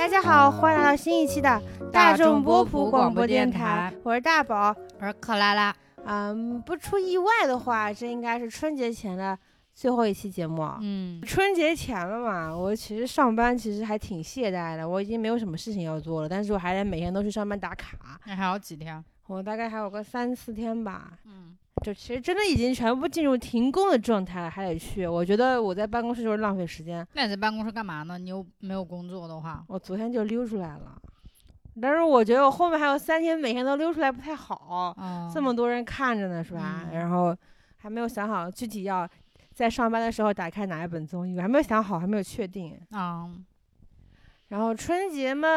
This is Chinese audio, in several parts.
大家好，欢迎来到新一期的大众众波普广广播电台，我是大宝。我是克拉拉，嗯，不出意外的话，这应该是春节前的最后一期节目。嗯，春节前了嘛，我其实上班其实还挺懈怠的，我已经没有什么事情要做了，但是我还得每天都去上班打卡。那还有几天？我大概还有个三四天吧，嗯，就其实真的已经全部进入停工的状态了，还得去。我觉得我在办公室就是浪费时间。那你在办公室干嘛呢？你又没有工作的话，我昨天就溜出来了，但是我觉得我后面还有三天每天都溜出来不太好，嗯，这么多人看着呢，是吧？嗯然后还没有想好具体要在上班的时候打开哪一本综艺，我还没有想好，还没有确定。啊，然后春节嘛，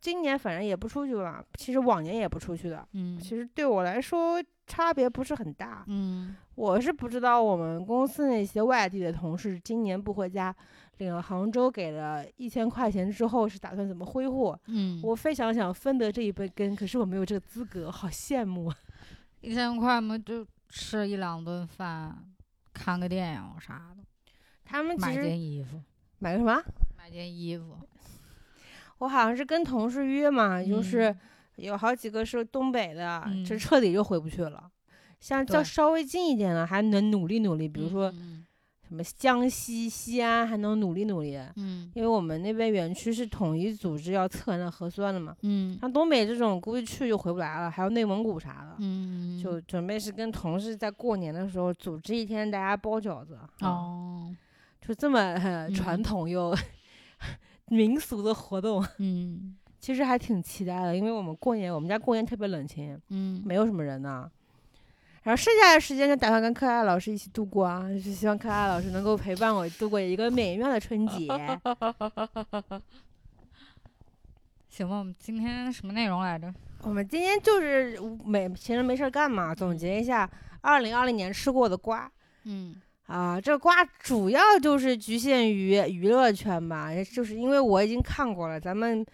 今年反正也不出去了，其实往年也不出去的。嗯其实对我来说差别不是很大，嗯我是不知道我们公司那些外地的同事今年不回家，领了杭州给了一千块钱之后是打算怎么挥霍。嗯，我非常想分得这一杯羹，可是我没有这个资格，好羡慕啊！一千块嘛，就吃一两顿饭，看个电影啥的，他们其买实件衣服，买个什么？买件衣服，我好像是跟同事约嘛，就是嗯有好几个是东北的，嗯这彻底就回不去了。像较稍微近一点的，还能努力努力，比如说嗯什么江西、西安，还能努力努力。嗯。因为我们那边园区是统一组织要测那核酸的嘛，嗯。像东北这种估计去就回不来了，还有内蒙古啥的，嗯，就准备是跟同事在过年的时候组织一天大家包饺子。啊哦，就这么、呃 传嗯统又 民俗的活动，嗯其实还挺期待的。因为我们过年，我们家过年特别冷清，嗯，没有什么人呢。然后剩下的时间就打算跟克爱老师一起度过啊，就是希望克爱老师能够陪伴我度过一个美妙的春节。行吧，我们今天什么内容来着？我们今天就是没闲着没事儿干嘛，总结一下二零二零年吃过的瓜。嗯啊，这瓜主要就是局限于娱乐圈吧，就是因为我已经看过了，咱们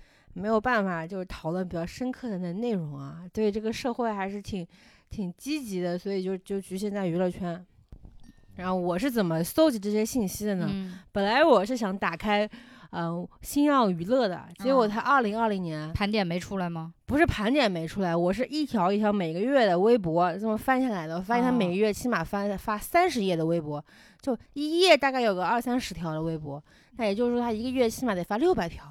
没有办法就是讨论比较深刻的那内容啊，对这个社会还是挺挺积极的，所以就就局限在娱乐圈。然后我是怎么搜集这些信息的呢？嗯，本来我是想打开，嗯、新奥娱乐的，结果嗯它二零二零年盘点没出来吗？不是盘点没出来，我是一条一条每个月的微博这么翻下来的，我发现他每个哦月起码翻发三十页的微博，就一页大概有个二三十条的微博，那也就是说他一个月起码得发六百条。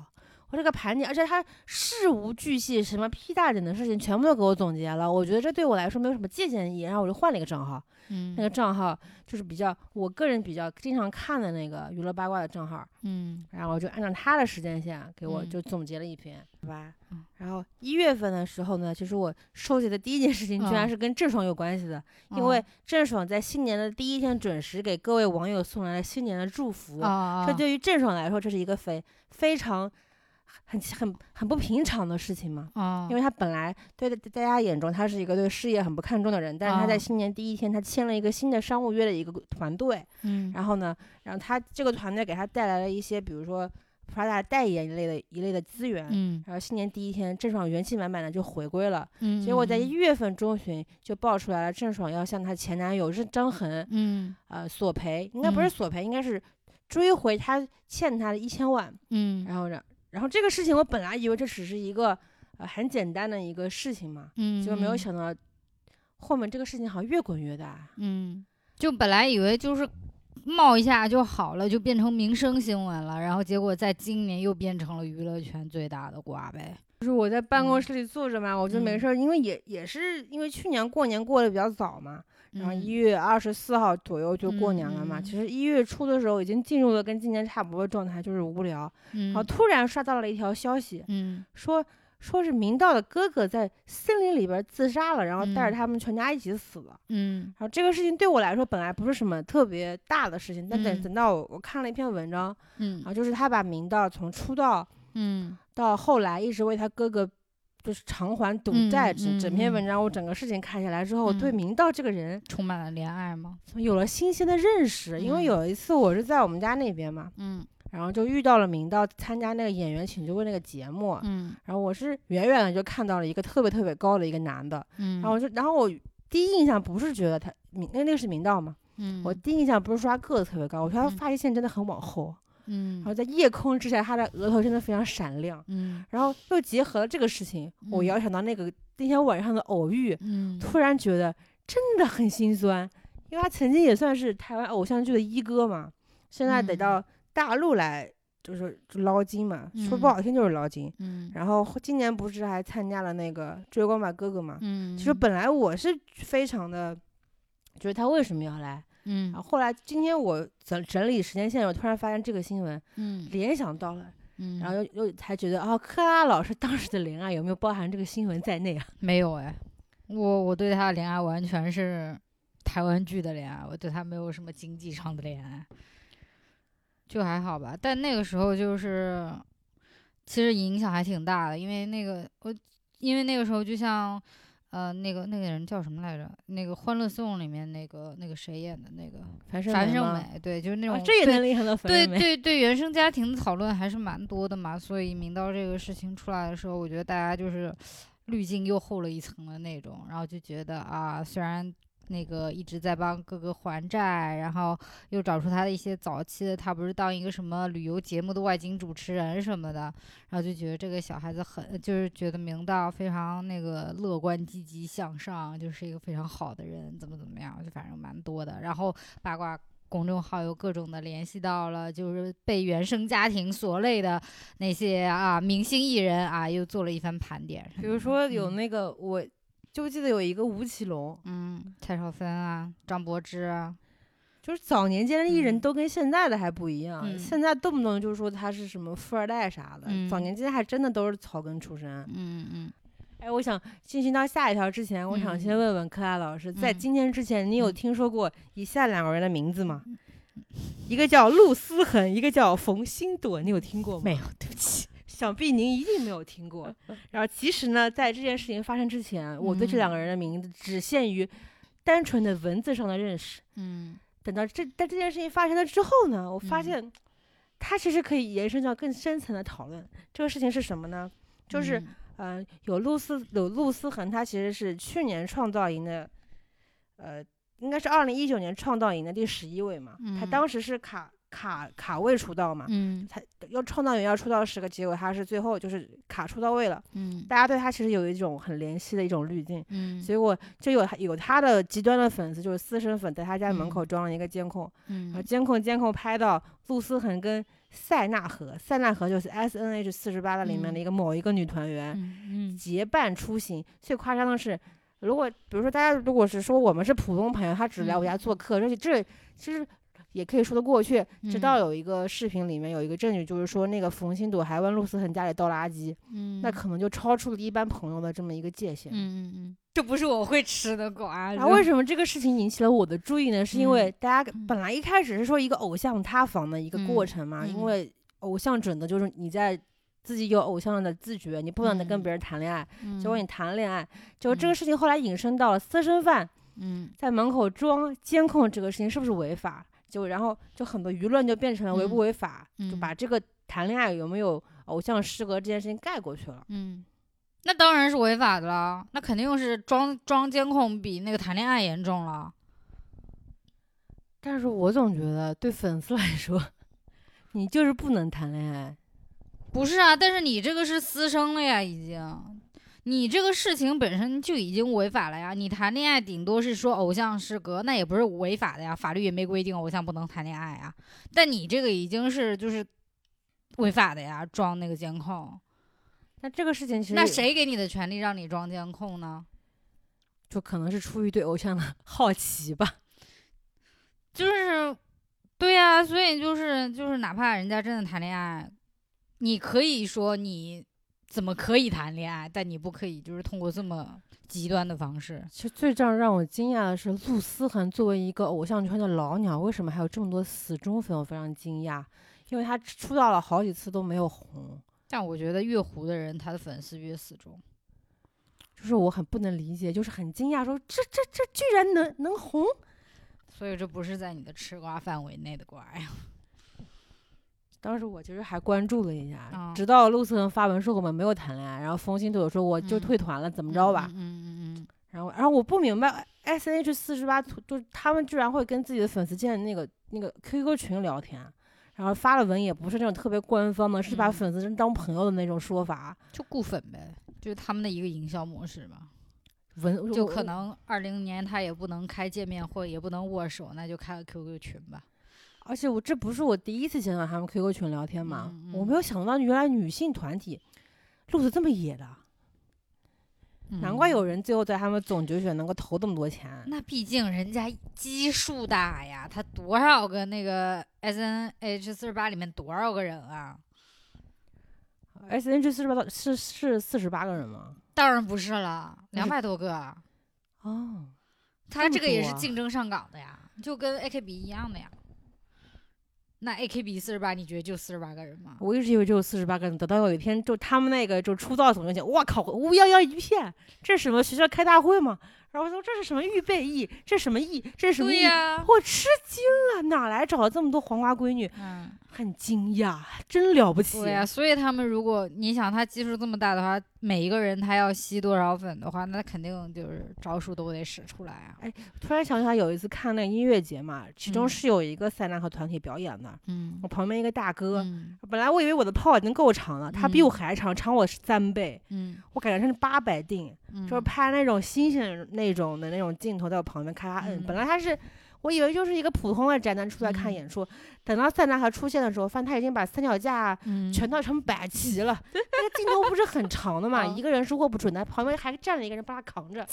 我这个盘点，而且他事无巨细，什么屁大点的事情全部都给我总结了。我觉得这对我来说没有什么借鉴意义，然后我就换了一个账号，嗯那个账号就是比较我个人比较经常看的那个娱乐八卦的账号，嗯然后我就按照他的时间线给我嗯就总结了一篇，好吧嗯？然后一月份的时候呢，其实我收集的第一件事情居然嗯是跟郑爽有关系的，因为郑爽在新年的第一天准时给各位网友送来了新年的祝福。啊，这对于郑爽来说，这是一个非非常很很很不平常的事情嘛。啊，因为他本来对在大家眼中，他是一个对事业很不看重的人，但是他在啊新年第一天，他签了一个新的商务约的一个团队，嗯然后呢，然后他这个团队给他带来了一些，比如说 Prada 代言一类的一类的资源。嗯然后新年第一天，郑爽元气满满的就回归了。嗯，结果在一嗯月份中旬就爆出来了，郑爽要向她前男友是张恒，嗯呃索赔，应该不是嗯索赔，应该是追回他欠他的一千万。嗯然后让，然后这个事情我本来以为这只是一个呃很简单的一个事情嘛，嗯，结果没有嗯想到后面这个事情好像越滚越大。嗯，就本来以为就是冒一下就好了，就变成民生新闻了，然后结果在今年又变成了娱乐圈最大的瓜呗。就是我在办公嗯室里坐着嘛，我就没嗯事儿，因为也也是因为去年过年过得比较早嘛，然后嗯。一月二十四号左右就过年了嘛。其实一月初的时候已经进入了跟今年差不多的状态，就是无聊。嗯然后突然刷到了一条消息，嗯。说说是明道的哥哥在森林里边自杀了，然后带着嗯。他们全家一起死了。嗯。然后这个事情对我来说本来不是什么特别大的事情，但等嗯。等到我我看了一篇文章，嗯。啊，就是他把明道从出道嗯。到后来一直为他哥哥就是偿还赌嗯债，整整篇嗯文章我整个事情看下来之后，我对嗯。明道这个人充满了怜爱吗？有了新鲜的认识。因为嗯。有一次我是在我们家那边嘛，嗯。然后就遇到了明道参加那个演员请就位那个节目，嗯。然后我是远远的就看到了一个特别特别高的一个男的，嗯，然后我就然后我第一印象不是觉得他明那那个是明道嘛，嗯。我第一印象不是说他个子特别高，我觉得他嗯。发际线真的很往后。嗯然后在夜空之下，他的额头真的非常闪亮。嗯然后又结合了这个事情，我嗯遥想到那个那天晚上的偶遇，嗯突然觉得真的很心酸，因为他曾经也算是台湾偶像剧的一哥嘛，现在得嗯到大陆来就是捞金嘛，说不嗯好听就是捞金。嗯然后今年不是还参加了那个《追光吧哥哥》嘛？嗯，其实本来我是非常的觉得他为什么要来，嗯然后后来今天我整整理时间线，我突然发现这个新闻，嗯联想到了，嗯，然后又又才觉得啊，克拉老师当时的恋爱有没有包含这个新闻在内啊？没有哎，我我对他的恋爱完全是台湾剧的恋爱，我对他没有什么经济上的恋爱，就还好吧。但那个时候就是，其实影响还挺大的，因为那个我，因为那个时候就像，呃，那个那个人叫什么来着？那个《欢乐颂》里面那个那个谁演的那个樊胜樊胜美，对，就是那种、啊，这也对能厉害到樊对。对对，原生家庭的讨论还是蛮多的嘛，所以明道这个事情出来的时候，我觉得大家就是 滤镜又厚了一层的那种，然后就觉得啊，虽然那个一直在帮哥哥还债，然后又找出他的一些早期的，他不是当一个什么旅游节目的外景主持人什么的，然后就觉得这个小孩子很，就是觉得明道非常那个乐观积极向上，就是一个非常好的人，怎么怎么样，就反正蛮多的，然后八卦。公众号又各种的联系到了，就是被原生家庭所累的那些啊明星艺人啊，又做了一番盘点。比如说有嗯那个，我就记得有一个吴奇隆，嗯，蔡少芬啊，张柏芝啊，就是早年间的艺人嗯都跟现在的还不一样，嗯现在动不动就说他是什么富二代啥的，早嗯年间还真的都是草根出身。嗯嗯哎，我想进行到下一条之前，我想先嗯问问柯爱老师，在嗯今天之前，你有嗯听说过以下两个人的名字吗？一个叫陆思恒，一个叫冯星朵，你有听过吗？没有，对不起。想必您一定没有听过。然后其实呢，在这件事情发生之前，我对这两个人的名字只限于单纯的文字上的认识。嗯等到这在这件事情发生了之后呢，我发嗯现它其实可以延伸到更深层的讨论。这个事情是什么呢？就是嗯呃，有陆思有陆思恒，他其实是去年创造营的，呃，应该是二零一九年创造营的第十一位嘛。他嗯当时是卡卡卡位出道嘛，嗯他要创造营要出道十个，结果他是最后就是卡出到位了。嗯大家对他其实有一种很怜惜的一种滤镜。嗯结果就有有他的极端的粉丝，就是私生粉，在他家门嗯口装了一个监控，然后嗯监控监控拍到陆思恒跟塞纳河，塞纳河就是 S N H 四十八的里面的嗯一个某一个女团员，嗯结伴出行。最夸张的是，如果比如说大家如果是说我们是普通朋友，他只来我嗯家做客，而且这其实也可以说得过去。直嗯到有一个视频里面有一个证据，就是说那个冯鑫朵还问陆思恒家里倒垃圾，嗯，那可能就超出了一般朋友的这么一个界限。嗯嗯嗯，这不是我会吃的瓜。然后为什么这个事情引起了我的注意呢？是因为嗯大家嗯本来一开始是说一个偶像塌房的一个过嗯程嘛，因嗯为偶像准的就是你在自己有偶像的自觉，你不能跟嗯别人谈恋爱。嗯结果你谈了恋爱，结果这个嗯事情后来引申到了私生饭嗯在门口装监控这个事情是不是违法？就然后就很多舆论就变成了违不嗯违法，就嗯把这个谈恋爱有没有偶像失格这件事情盖过去了。嗯，那当然是违法的了，那肯定是装装监控比那个谈恋爱严重了。但是我总觉得对粉丝来说，你就是不能谈恋爱。不是啊，但是你这个是私生了呀，已经，你这个事情本身就已经违法了呀。你谈恋爱顶多是说偶像失格，那也不是违法的呀，法律也没规定偶像不能谈恋爱啊。但你这个已经是就是违法的呀，装那个监控。那这个事情其实那谁给你的权利让你装监控呢？就可能是出于对偶像的 好奇吧。就是，对呀、所以就是就是，哪怕人家真的谈恋爱，你可以说你怎么可以谈恋爱，但你不可以就是通过这么极端的方式。其实最让让我惊讶的是，陆思恒作为一个偶像圈的老鸟，为什么还有这么多死忠粉？我非常惊讶，因为他出道了好几次都没有红，但我觉得越糊的人，他的粉丝越死忠。就是我很不能理解，就是很惊讶，说这这这居然能能红。所以这不是在你的吃瓜范围内的瓜呀。当时我其实还关注了一下，嗯直到陆思恒发文说我们没有谈恋爱，然后冯鑫朵说我就嗯退团了，怎怎么着吧？嗯嗯嗯然后然后我不明白 S N H 四十八就是他们居然会跟自己的粉丝建那个那个 QQ 群聊天，然然后发了文也不是那种特别官方的，是把嗯粉丝真当朋友的那种说法。就固粉呗，就是他们的一个营销模式嘛。文就可，能二零年他也不能开见面会，也不能握手，那就开个 QQ 群吧。而且我这不是我第一次见到他们 QQ 群聊天嘛，嗯我没有想到原来女性团体路子这么野的，难怪有嗯。人最后在他们总决选能够投这么多钱。那毕竟人家基数大呀，他多少个那个 S N H 四十八里面多少个人啊？？S N H 四十八是是四十八个人吗？当然不是了，两百多个。哦，他这个也是竞争上岗的呀，就跟 A K B 一样的呀。那 A K B 四十八，你觉得就四十八个人吗？我一直以为就四十八个人，等到有一天就他们那个就出道总决选，哇靠，乌泱泱一片，这是什么学校开大会吗？然后我说这是什么预备役，这是什么役，这是什么役？啊、我吃惊了，哪来找了这么多黄瓜闺女？嗯，很惊讶，真了不起。对呀、所以他们如果你想他基数这么大的话，每一个人他要吸多少粉的话，那肯定就是招数都得使出来啊。哎突然想起来，有一次看那个音乐节嘛，其中嗯是有一个塞纳河团体表演的，嗯我旁边一个大哥，嗯本来我以为我的炮已经够长了，他比我嗯还长，长我三倍，嗯我感觉他是八百定，嗯，就是拍那种星星那种的那种镜头在我旁边咔咔摁，嗯本来他是。我以为就是一个普通的宅男出来看嗯演出，等到塞纳河出现的时候，发现他已经把三脚架嗯全套成摆齐了。那个镜头不是很长的嘛，嗯一个人是握不准的，旁边还站了一个人帮他扛着。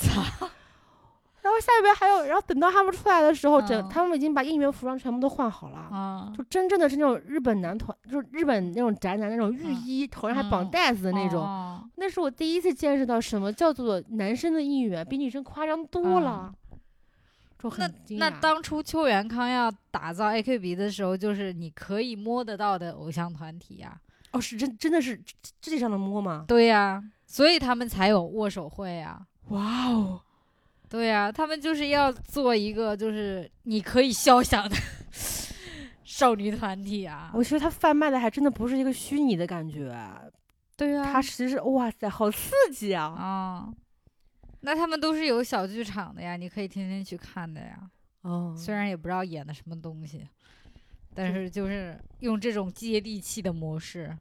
然后下边还有，然后等到他们出来的时候，整嗯他们已经把应援服装全部都换好了。啊就真正的是那种日本男团，就是日本那种宅男那种浴嗯衣，头上还绑嗯带子的那种。哦那是我第一次见识到什么叫做男生的应援比女生夸张多了，就那。那当初邱元康要打造 AKB 的时候，就是你可以摸得到的偶像团体呀、哦，是真真的是肢体上能摸吗？对呀、所以他们才有握手会呀、哇哦，对呀、他们就是要做一个就是你可以肖想的 少女团体啊。我觉得他贩卖的还真的不是一个虚拟的感觉，对呀、他其实是哇塞，好刺激啊！啊，那他们都是有小剧场的呀，你可以天天去看的呀。哦，虽然也不知道演的什么东西，但是就是用这种接地气的模式，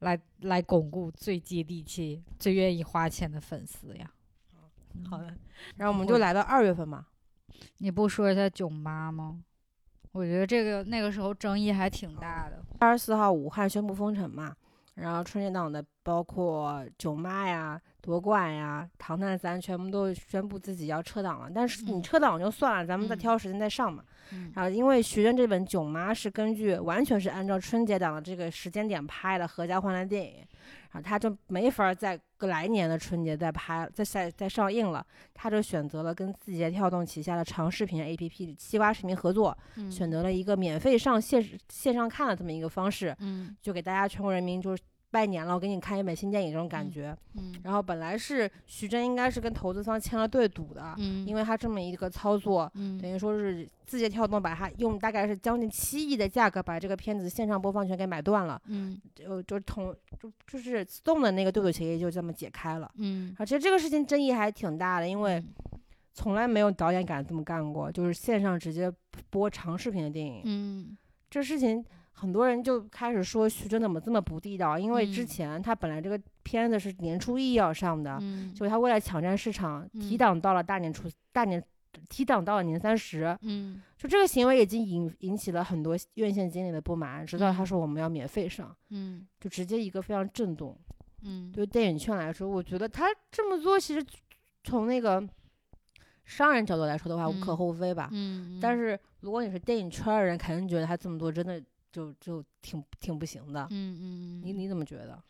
来来巩固最接地气、最愿意花钱的粉丝呀。好的，然后我们就来到二月份嘛，你不说一下囧妈吗？我觉得这个那个时候争议还挺大的。二十四号武汉宣布封城嘛，然后春节档的包括囧妈呀、夺冠呀、唐探三全部都宣布自己要撤档了。但是你嗯撤档就算了，咱们再嗯挑时间再上嘛。嗯然后因为徐峥这本《囧妈》是根据完全是按照春节档的这个时间点拍的合家欢的电影，然后他就没法儿在来年的春节再拍、再再再上映了，他就选择了跟字节跳动旗下的长视频 APP 西瓜视频合作，嗯选择了一个免费上线线上看的这么一个方式，嗯。就给大家全国人民就是拜年了，我给你看一本新电影这种感嗯觉。嗯然后本来是徐峥应该是跟投资方签了对赌的，嗯因为他这么一个操作，嗯等于说是字节跳动把它用大概是将近七亿的价格把这个片子线上播放权给买断了，嗯就就同就就是自动的那个对赌协议就这么解开了。嗯，啊，其实这个事情争议还挺大的，因为嗯从来没有导演敢这么干过，就是线上直接播长视频的电影。嗯这事情很多人就开始说徐峥怎么这么不地道，因为之嗯。前他本来这个片子是年初一要上的，嗯。就他为了抢占市场，提嗯。档到了大年初大年。提档到了年三十，嗯。就这个行为已经引引起了很多院线经理的不满，直到他嗯。说我们要免费上，嗯。就直接一个非常震动。嗯。对电影圈来说，我觉得他这么做其实从那个商人角度来说的话，无可嗯。厚非吧。嗯，但是如果你是电影圈的人，肯定觉得他这么做真的就就挺挺不行的。嗯嗯，你你怎么觉得？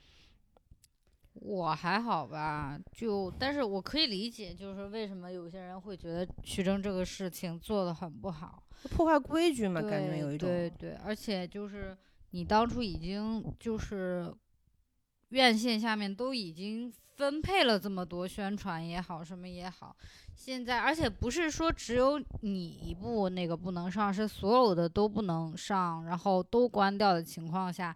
我还好吧，就但是我可以理解，就是为什么有些人会觉得徐峥这个事情做的很不好，破坏规矩嘛，感觉有一种。对对，而且就是你当初已经就是院线下面都已经分配了这么多宣传也好，什么也好，现在而且不是说只有你一部那个不能上，是所有的都不能上，然后都关掉的情况下。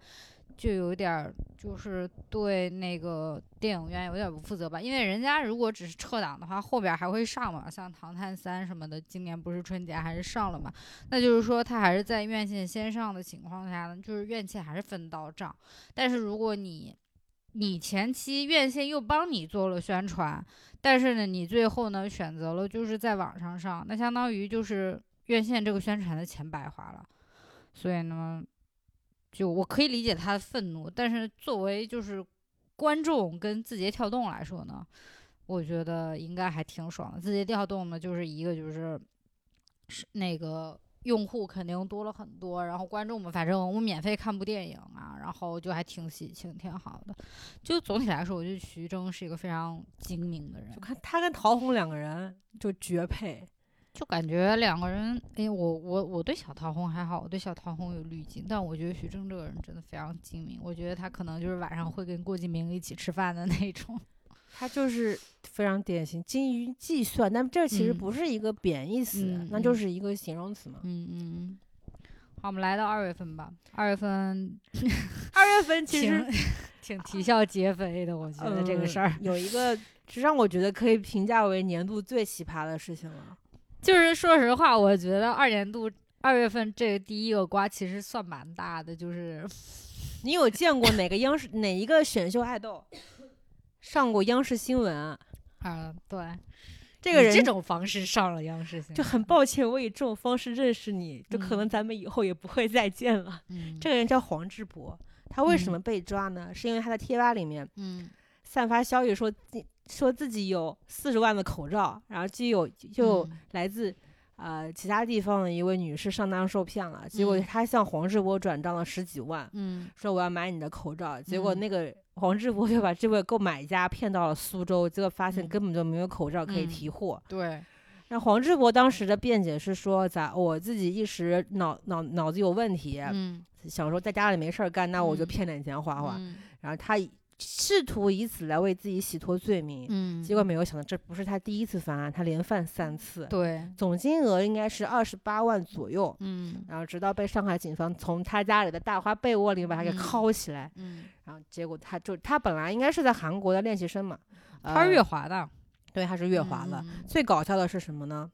就有点儿就是对那个电影院有点不负责吧，因为人家如果只是撤档的话，后边还会上嘛，像《唐探三》什么的，今年不是春节还是上了嘛，那就是说他还是在院线先上的情况下呢，就是院线还是分到账，但是如果你你前期院线又帮你做了宣传，但是呢，你最后呢选择了就是在网上上，那相当于就是院线这个宣传的钱白花了，所以呢。就我可以理解他的愤怒，但是作为就是观众跟字节跳动来说呢，我觉得应该还挺爽的。字节跳动呢，就是一个就是是那个用户肯定多了很多，然后观众们反正我们免费看部电影啊，然后就还挺喜庆，挺好的。就总体来说，我觉得徐峥是一个非常精明的人。就看他跟陶虹两个人就绝配。就感觉两个人，哎，我我我对小陶虹还好，我对小陶虹有滤镜，但我觉得徐峥这个人真的非常精明，我觉得他可能就是晚上会跟郭敬明一起吃饭的那种，他就是非常典型精于计算，但这其实不是一个贬义词，嗯那就是一个形容词嘛。嗯嗯嗯。好，我们来到二月份吧，二月份 二月份其实挺啼笑皆非的，我觉得这个事儿嗯、有一个，是让我觉得可以评价为年度最奇葩的事情了。就是说实话，我觉得二年度二月份这个第一个瓜其实算蛮大的，就是你有见过哪个央视哪一个选秀爱豆上过央视新闻啊？啊，对，这个人这种方式上了央视新闻，就很抱歉，我以这种方式认识你，就可能咱们以后也不会再见了。嗯，这个人叫黄志博，他为什么被抓呢？是因为他在贴吧里面嗯散发消息说自说自己有四十万的口罩，然后既有就嗯来自。呃，其他地方的一位女士上当受骗了，结果嗯。她向黄志博转账了十几万，嗯。说我要买你的口罩，结果嗯。那个黄志博 就把这位购买家骗到了苏州，结果发现嗯。根本就没有口罩可以嗯提货。对，那黄志博当时的辩解是说，咋我自己一时脑脑脑子有问题，嗯，想说在家里没事儿干，那我就嗯。骗点钱花花。嗯。然后他以试图以此来为自己洗脱罪名，嗯，结果没有想到这不是他第一次犯案，他连犯三次，对，总金额应该是二十八万左右。嗯然后直到被上海警方从他家里的大花被窝里把他给嗯铐起来，嗯，然后结果他就他本来应该是在韩国的练习生嘛，他是呃月华的，对，他是月华的。嗯最搞笑的是什么呢？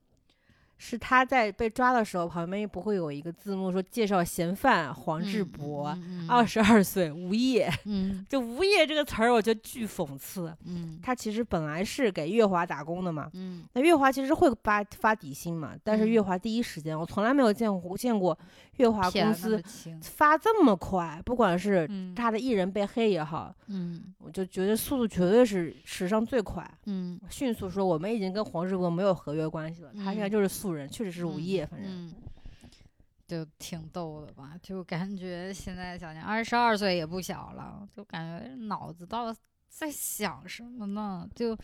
是他在被抓的时候，旁边不会有一个字幕说介绍嫌犯黄志博，二十二岁，无业。嗯。就“无业”这个词儿，我觉得巨讽刺。嗯。他其实本来是给月华打工的嘛，嗯。那月华其实会发发底薪嘛，但是嗯。月华第一时间，我从来没有见过见过月华公司发这么快，不管是嗯。他的艺人被黑也好，嗯。我就觉得速度绝对是史上最快。嗯。迅速说，我们已经跟黄志博没有合约关系了，他现在嗯。就是素人，确实是无业，反正。嗯，就挺逗的吧？就感觉现在小年二十二岁也不小了，就感觉脑子到底在想什么呢？就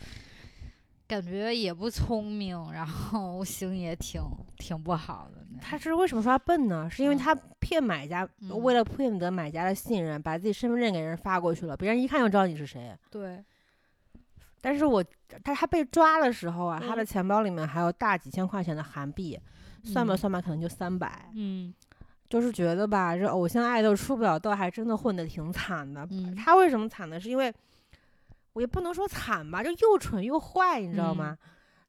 感觉也不聪明，然后心也挺挺不好的。他是为什么说他笨呢？是因为嗯他骗买家，嗯为了骗得买家的信任，把自己身份证给人发过去了，别人一看就知道你是谁。对，但是我他他被抓的时候啊，他的嗯钱包里面还有大几千块钱的韩币，算吧嗯算吧，可能就三百。嗯就是觉得吧，这偶像爱豆出不了道，还真的混得挺惨的。嗯他为什么惨呢？是因为我也不能说惨吧，就又蠢又坏，你知道嗯吗？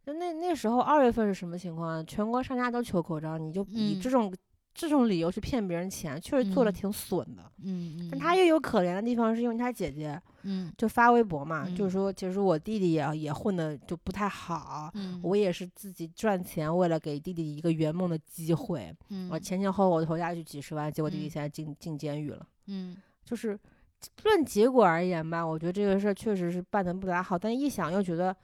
就那那时候二月份是什么情况啊？全国商家都求口罩，你就以嗯这种、这种理由去骗别人钱，确实做的嗯挺损的。嗯嗯，但他又有可怜的地方，是因为他姐姐嗯。就发微博嘛，就嗯。是说，其实我弟弟也也混的就不太好，嗯。我也是自己赚钱，为了给弟弟一个圆梦的机会，嗯。我前前后后投下去几十万，结果弟弟嗯。现在进进监狱了。嗯。就是论结果而言吧，我觉得这个事儿确实是办的不咋好，但一想又觉得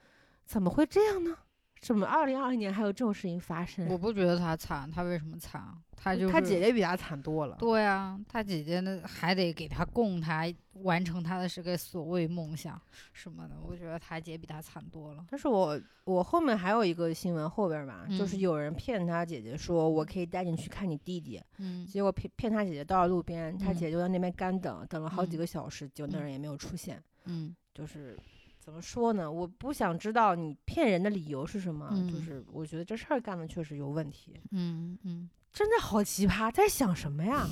怎么会这样呢？怎么二零二零年还有这种事情发生？我不觉得他惨，他为什么惨？他就是他姐姐比他惨多了。对啊，他姐姐那还得给他供他完成他的这个所谓梦想什么的，我觉得他姐比他惨多了。但是我我后面还有一个新闻后边吧，就是嗯有人骗他姐姐说我可以带你去看你弟弟，嗯结果骗骗他姐姐到了路边，他嗯姐姐就在那边干等，等了好几嗯个小时，结果那嗯人也没有出现。嗯就是怎么说呢？我不想知道你骗人的理由是什么，就嗯是我觉得这事儿干的确实有问题。嗯嗯，真的好奇葩，在想什么呀？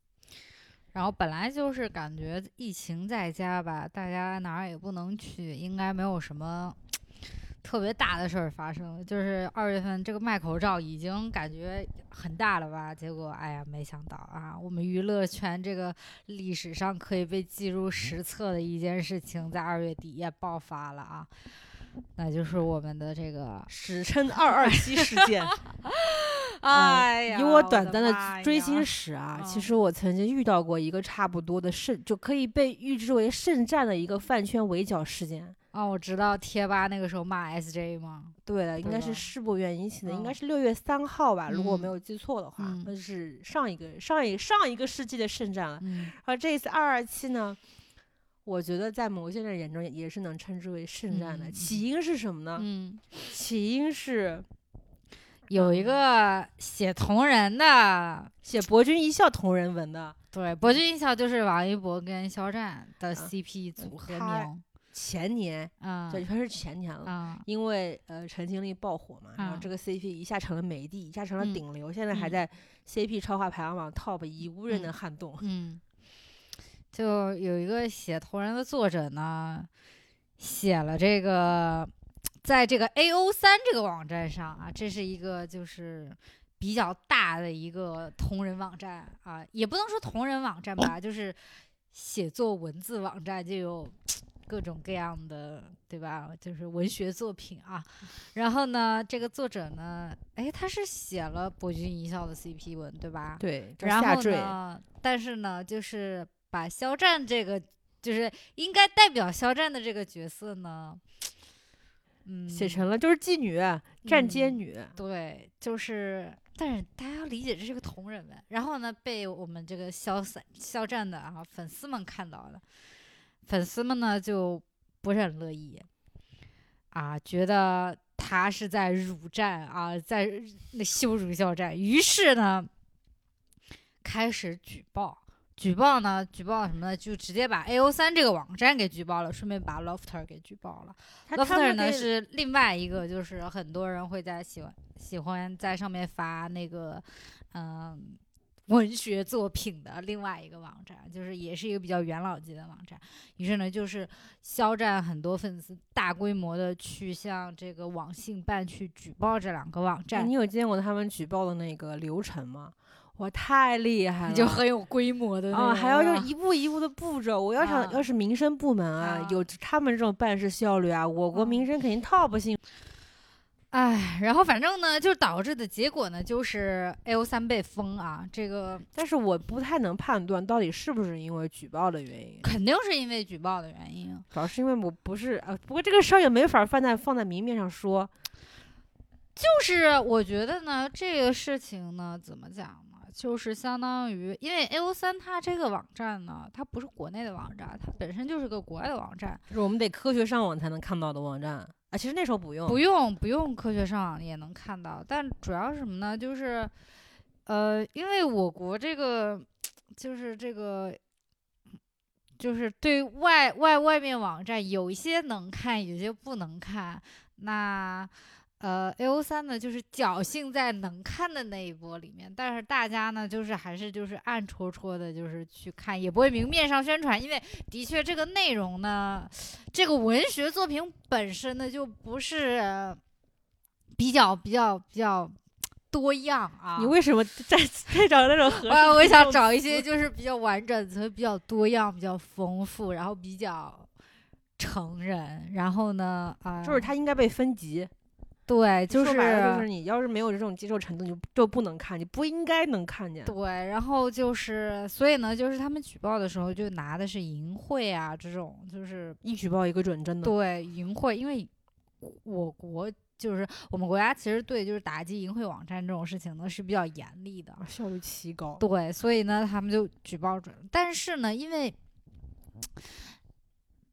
然后本来就是感觉疫情在家吧，大家哪儿也不能去，应该没有什么特别大的事儿发生。就是二月份这个卖口罩已经感觉很大了吧？结果哎呀，没想到啊，我们娱乐圈这个历史上可以被记入史册的一件事情，在二月底也爆发了啊，那就是我们的这个 史称“二二七事件 ”。哎呀，以我短暂的追星史啊，其嗯实我曾经遇到过一个差不多的圣，就可以被预知为圣战的一个饭圈围剿事件。哦，我知道贴吧那个时候骂 SJ 吗？对的，应该是世博园引起的，应该嗯是六月三号吧，如果我没嗯有记错的话，嗯那是上一个上一上一个世纪的圣战了。嗯而这一次二二七呢，我觉得在某些人眼中也也是能称之为圣战的。起因是什么呢？嗯，起因是有一个写同人的，写博君一笑同人文的。对，博君一笑就是王一博跟肖战的啊 CP 组合他名，前年，啊对，全是前年了。嗯。因为呃陈情令爆火嘛，然后嗯。这个 CP 一下成了美帝，一下成了嗯。顶流，现在还嗯。在 CP 超话排行榜 top 一，无人嗯。能撼动。嗯，就有一个写同人的作者呢，写了这个，在这个 A O 三这个网站上啊，这是一个就是比较大的一个同人网站啊，也不能说同人网站吧，就是写作文字网站，就有各种各样的，对吧？就是文学作品啊。然后呢，这个作者呢，哎，他是写了博君一笑的 CP 文，对吧？对，然后，呢，但是呢，就是把肖战这个，就是应该代表肖战的这个角色呢，嗯，写成了就是妓女、站街嗯女。对，就是，但是大家要理解这是个同人文，然后呢，被我们这个肖三肖战的啊粉丝们看到了，粉丝们呢就不是很乐意，啊，觉得他是在辱战啊，在那羞辱肖战，于是呢，开始举报。举报呢？举报什么呢？就直接把 A O 三这个网站给举报了，顺便把 Lofter 给举报了。Lofter 呢是另外一个，就是很多人会在喜欢喜欢在上面发那个嗯、文学作品的另外一个网站，就是也是一个比较元老级的网站。于是呢，就是肖战很多粉丝大规模的去向这个网信办去举报这两个网哎站你，有见过他们举报的那个流程吗？哇，太厉害了！就很有规模的啊，种还要是吧就是一步一步的步骤。我要想，啊要是民生部门啊，啊有他们这种办事效率啊，我国嗯民生肯定 top 性。哎，然后反正呢，就导致的结果呢，就是 A O 三被封啊，这个但是我不太能判断到底是不是因为举报的原因，肯定是因为举报的原因。主要是因为我不是啊。不过这个事儿也没法放在放在明面上说。就是我觉得呢，这个事情呢，怎么讲呢？就是相当于，因为 A O 三它这个网站呢，它不是国内的网站，它本身就是个国外的网站，就是我们得科学上网才能看到的网站啊。其实那时候不用，不用不用科学上网也能看到。但主要是什么呢？就是，呃，因为我国这个就是这个。就是对外外外面网站有一些能看，有些不能看。那呃，A O 三呢，就是侥幸在能看的那一波里面，但是大家呢，就是还是就是暗戳戳的，就是去看，也不会明面上宣传，因为的确这个内容呢，这个文学作品本身呢，就不是比较比较比较多样啊。你为什么在 在找那种合适的我我想找一些就是比较完整的、比较多样、比较丰富，然后比较成人，然后呢，啊、就是它应该被分级，对，就说是白了就是你要是没有这种接受程度，你就就不能看，你不应该能看见。对，然后就是，所以呢，就是他们举报的时候就拿的是淫秽啊这种，就是一举报一个准，真的。对淫秽，因为我国就是我们国家其实对就是打击淫秽网站这种事情呢是比较严厉的，啊效率奇高。对，所以呢，他们就举报准。但是呢，因为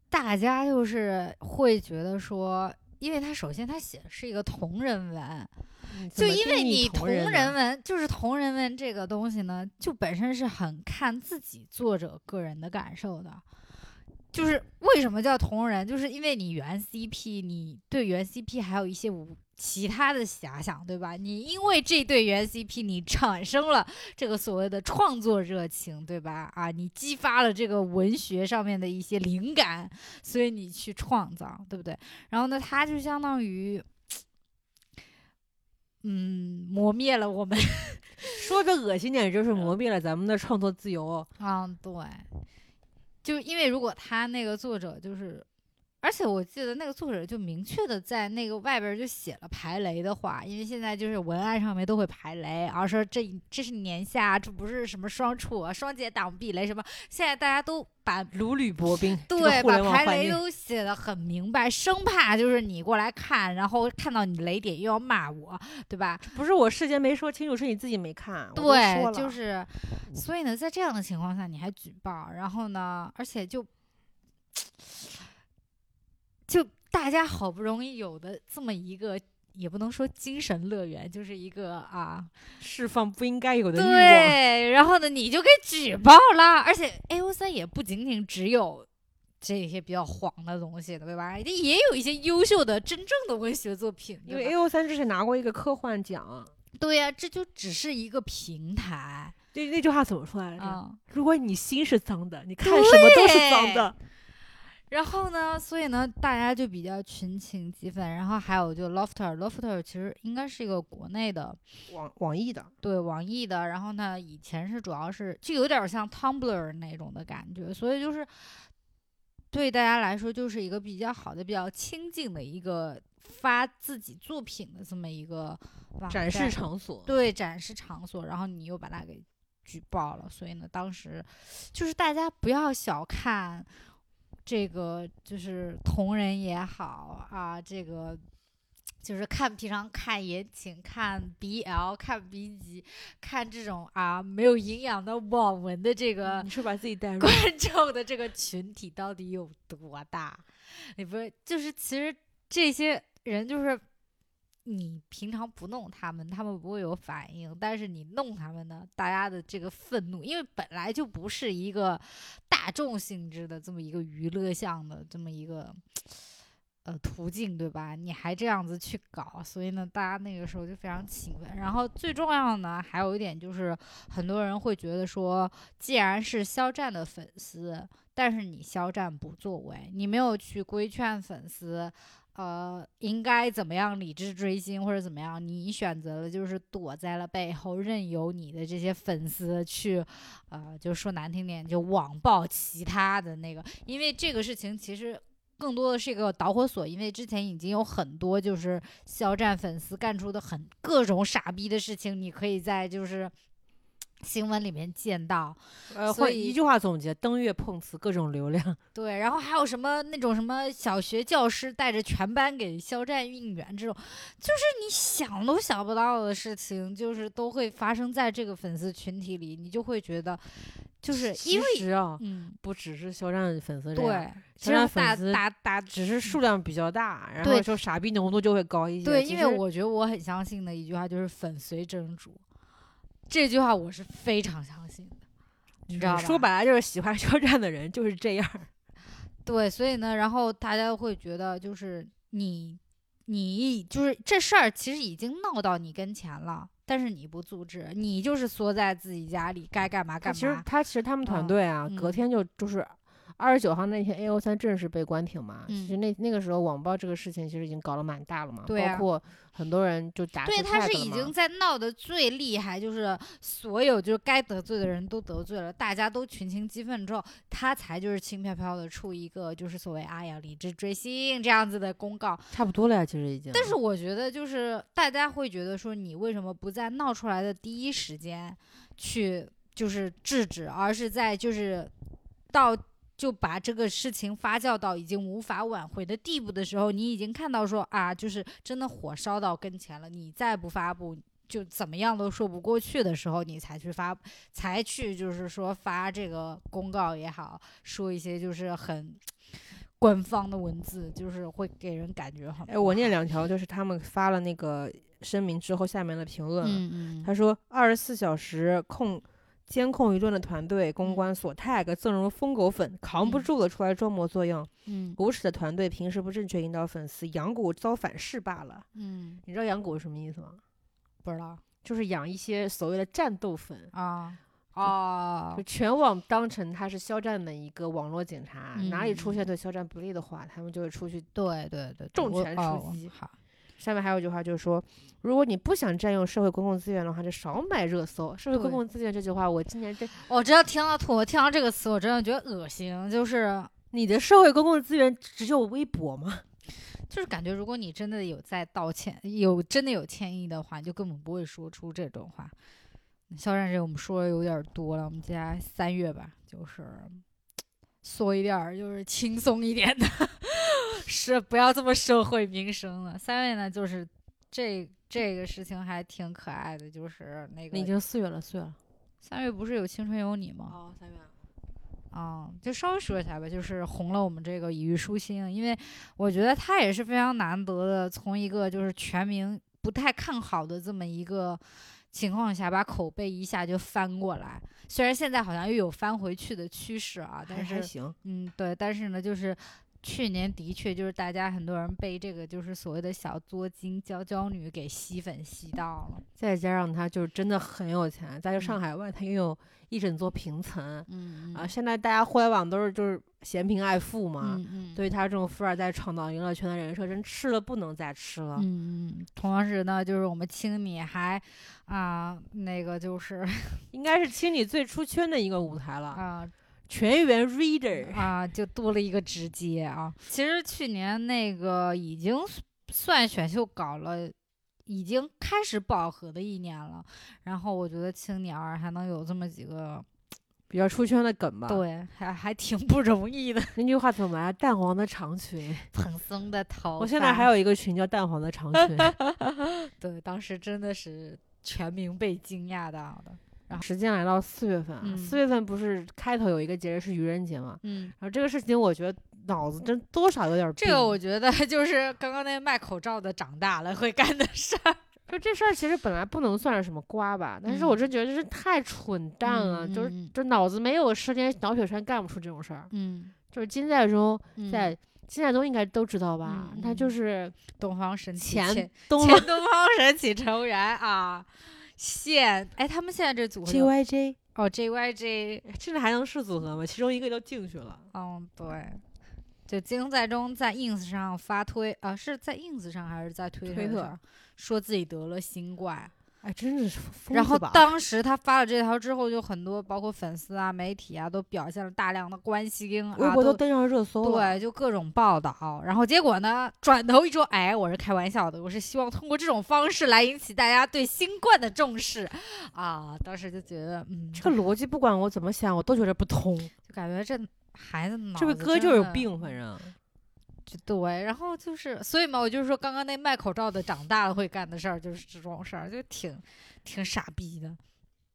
大家就是会觉得说，因为他首先他写的是一个同人文，嗯就因为你同人文就是同人文这个东西呢，就本身是很看自己作者个人的感受的。就是为什么叫同人，就是因为你原 CP，你对原 CP 还有一些无其他的遐想，对吧？你因为这对原 CP，你产生了这个所谓的创作热情，对吧？啊，你激发了这个文学上面的一些灵感，所以你去创造，对不对？然后呢，它就相当于，嗯，磨灭了我们。说的恶心点，就是磨灭了咱们的创作自由。嗯，对，就因为如果他那个作者就是。而且我记得那个作者就明确的在那个外边就写了排雷的话，因为现在就是文案上面都会排雷，然后说这这是年下，这不是什么双处啊，双节挡避雷什么。现在大家都把如履薄冰，对，把排雷都写的很明白，生怕就是你过来看，然后看到你雷点又要骂我，对吧？不是我事先没说清楚，是你自己没看。对，就是，所以呢，在这样的情况下你还举报，然后呢，而且就。就大家好不容易有的这么一个，也不能说精神乐园，就是一个啊，释放不应该有的欲望。对，然后呢，你就给举报了。而且 A O 三也不仅仅只有这些比较黄的东西的，对吧？也有一些优秀的、真正的文学作品。因为 A O 三之前拿过一个科幻奖。对呀，这就只是一个平台。对，那句话怎么说来着？如果你心是脏的，你看什么都是脏的。然后呢，所以呢，大家就比较群情激愤。然后还有就 Lofter，Lofter 其实应该是一个国内的网网易的，对网易的。然后呢，以前是主要是就有点像 Tumblr 那种的感觉，所以就是对大家来说就是一个比较好的、比较亲近的一个发自己作品的这么一个展示场所。对，展示场所。然后你又把它给举报了，所以呢，当时就是大家不要小看。这个就是同人也好啊，这个就是看平常看言情、看 BL、看 B 级、看这种啊没有营养的网文的这个，你是把自己带 入观众的这个群体到底有多大？你不是就是其实这些人就是。你平常不弄他们，他们不会有反应；但是你弄他们呢，大家的这个愤怒，因为本来就不是一个大众性质的这么一个娱乐项的这么一个呃途径，对吧？你还这样子去搞，所以呢，大家那个时候就非常气愤。然后最重要的呢，还有一点就是，很多人会觉得说，既然是肖战的粉丝，但是你肖战不作为，你没有去规劝粉丝。呃，应该怎么样理智追星或者怎么样？你选择了就是躲在了背后，任由你的这些粉丝去，呃，就说难听点，就网暴其他的那个。因为这个事情其实更多的是一个导火索，因为之前已经有很多就是肖战粉丝干出的很各种傻逼的事情，你可以在就是。新闻里面见到，呃，会一句话总结：登月碰瓷，各种流量。对，然后还有什么那种什么小学教师带着全班给肖战应援这种，就是你想都想不到的事情，就是都会发生在这个粉丝群体里，你就会觉得，就是因为啊，嗯，不只是肖战粉丝，对，肖战粉丝打打只是数量比较大，然后说傻逼浓度就会高一些。对，因为我觉得我很相信的一句话就是粉随真主。这句话我是非常相信的，你知道吧？说白了就是喜欢肖战的人就是这样。对，所以呢，然后大家会觉得就是你，你就是这事儿其实已经闹到你跟前了，但是你不阻止，你就是缩在自己家里该干嘛干嘛。其实他其实他们团队啊，隔天就就是。二十九号那天，A O 三正式被关停嘛？其实那那个时候网暴这个事情其实已经搞了蛮大了嘛。对包括很多人就打对，他是已经在闹得最厉害，就是所有就是该得罪的人都得罪了，大家都群情激愤之后，他才就是轻飘飘的出一个就是所谓“哎呀，理智追星”这样子的公告。差不多了呀，其实已经。但是我觉得就是大家会觉得说，你为什么不在闹出来的第一时间去就是制止，而是在就是到。就把这个事情发酵到已经无法挽回的地步的时候，你已经看到说啊，就是真的火烧到跟前了，你再不发布，就怎么样都说不过去的时候，你才去发，才去就是说发这个公告也好，说一些就是很官方的文字，就是会给人感觉很。哎，我念两条，就是他们发了那个声明之后下面的评论，嗯嗯，他说二十四小时控。监控舆论的团队公关所 tag 纵容疯狗粉扛不嗯。住了，出来装模作样。嗯。狗屎的团队平时不正确引导粉丝，养狗遭反噬罢了。嗯，你知道养狗是什么意思吗？不知道。就是养一些所谓的战斗粉，啊。啊就全网当成他是肖战的一个网络警察，哪里出嗯。现对肖战不利的话，他们就会出去。对对对，重拳出击。好，下面还有一句话就是说，如果你不想占用社会公共资源的话，就少买热搜。社会公共资源这句话，我今年这我真的听到吐，我听到这个词，我真的觉得恶心，就是你的社会公共资源只有微博吗？就是感觉，如果你真的有在道歉，有真的有歉意的话，你就根本不会说出这种话。肖战这个我们说的有点儿多了，我们接下来三月吧，就是说一点儿就是轻松一点的，是不要这么社会民生了。三月呢，就是这这个事情还挺可爱的，就是那个已经四月了，四月了。三月不是有《青春有你》吗？哦，三月。啊、就稍微说一下吧，就是红了我们这个以虞书欣，因为我觉得他也是非常难得的，从一个就是全民不太看好的这么一个情况下，把口碑一下就翻过来。虽然现在好像又有翻回去的趋势啊，但是还还行，嗯，对，但是呢，就是去年的确就是大家很多人被这个就是所谓的小作精娇娇女给吸粉吸到了，再加上她就是真的很有钱，在这上嗯海外，她拥有一整座平层。嗯啊，现在大家互联网都是就是嫌贫爱富嘛，嗯嗯，对于他这种富二代闯到娱乐圈的人设，真吃了不能再吃了。嗯嗯，同时呢，就是我们青你还啊、那个就是应该是青你最出圈的一个舞台了，啊全员 reader。啊，就多了一个直接啊。其实去年那个已经算选秀搞了。已经开始饱和的一年了，然后我觉得青鸟儿还能有这么几个，比较出圈的梗吧。，对，还还挺不容易的。那句话怎么来？淡黄的长裙。蓬松的头，我现在还有一个群叫淡黄的长裙。对，当时真的是全民被惊讶到的。时间来到四月份啊，嗯四月份不是开头有一个节日是愚人节嘛？嗯，然后这个事情我觉得脑子真多少有点病。这个我觉得 就是刚刚那卖口罩的长大了会干的事儿。就这事儿其实本来不能算是什么瓜吧，但是嗯我真觉得这是太蠢蛋了，就是嗯嗯就脑子没有时间脑血栓干不出这种事儿。嗯，就是金在中嗯在金在东应该都知道吧？他就是东方神起东方神起成员啊，现哎他们现在这组合 JYJ，哦 JYJ，现在还能是组合吗？其中一个都进去了。嗯对。就金在中在 ins 上发推啊，是在 ins 上还是在推推特上说自己得了新冠，哎，真是疯然后当时他发了这条之后，就很多包括粉丝啊、媒体啊都表现了大量的关心微博都登上热搜了。对，就各种报道。然后结果呢，转头一说，哎，我是开玩笑的，我是希望通过这种方式来引起大家对新冠的重视啊。当时就觉得，嗯，这个逻辑不管我怎么想，我都觉得不通。就感觉这孩子脑这个哥就有病，反正。就对，然后就是，所以嘛，我就是说，刚刚那卖口罩的长大了会干的事儿，就是这种事儿，就挺挺傻逼的。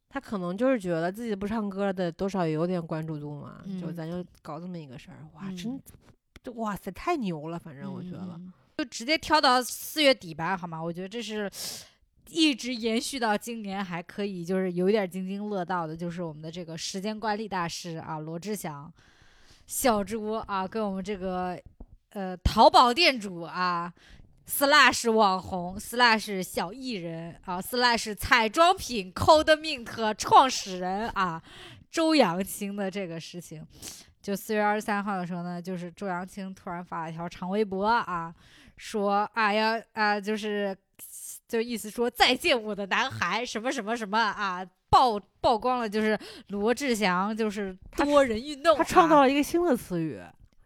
他可能就是觉得自己不唱歌的多少也有点关注度嘛，就嗯咱就搞这么一个事儿，哇，嗯真，这哇塞，太牛了，反正我觉得。嗯就直接挑到四月底吧，好吗？我觉得这是一直延续到今年，还可以就是有一点津津乐道的，就是我们的这个时间管理大师啊，罗志祥、小猪啊，跟我们这个呃淘宝店主啊。slash 网红 slash 小艺人啊 slash 彩妆品 Code Mint 创始人啊，周扬青的这个事情，就四月二十三号的时候呢，就是周扬青突然发了一条长微博啊，说啊要啊就是就意思说再见我的男孩什么什么什么啊，曝曝光了就是罗志祥就是多人运动、啊，他创造了一个新的词语，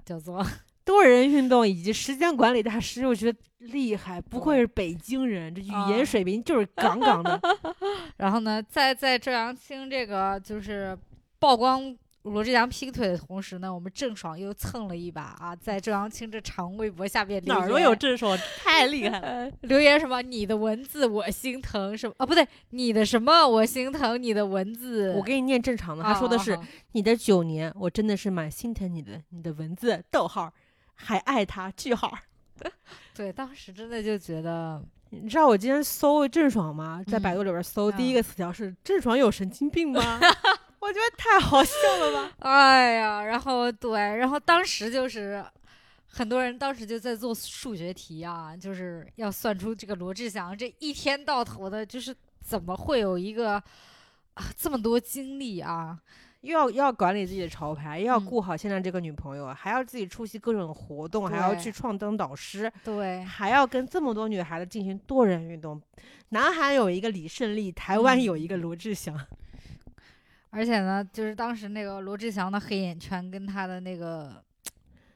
叫做多人运动以及时间管理大师，我觉得厉害，不愧是北京人，这语啊言水平就是杠杠的。然后呢，在在周扬青这个就是曝光罗志祥劈腿的同时呢，我们郑爽又蹭了一把啊，在周扬青这长微博下面留言哪儿都有郑爽，太厉害了。呃，留言什么？你的文字我心疼，什么？啊，不对，你的什么我心疼？你的文字，我给你念正常的，他说的是哦你的九年，我真的是蛮心疼你的，你的文字逗号还爱他句号。对，当时真的就觉得，你知道我今天搜郑爽吗？在百嗯度里边搜，第一嗯个词条是郑爽有神经病吗？我觉得太好笑了吧！哎呀，然后对，然后当时就是很多人当时就在做数学题啊，就是要算出这个罗志祥这一天到头的，就是怎么会有一个啊这么多经历啊？又要又要管理自己的潮牌，又要嗯顾好现在这个女朋友，还要自己出席各种活动，还要去创登导师，对，还要跟这么多女孩子进行多人运动。南韩有一个李胜利，台湾嗯有一个罗志祥，而且呢，就是当时那个罗志祥的黑眼圈跟他的那个。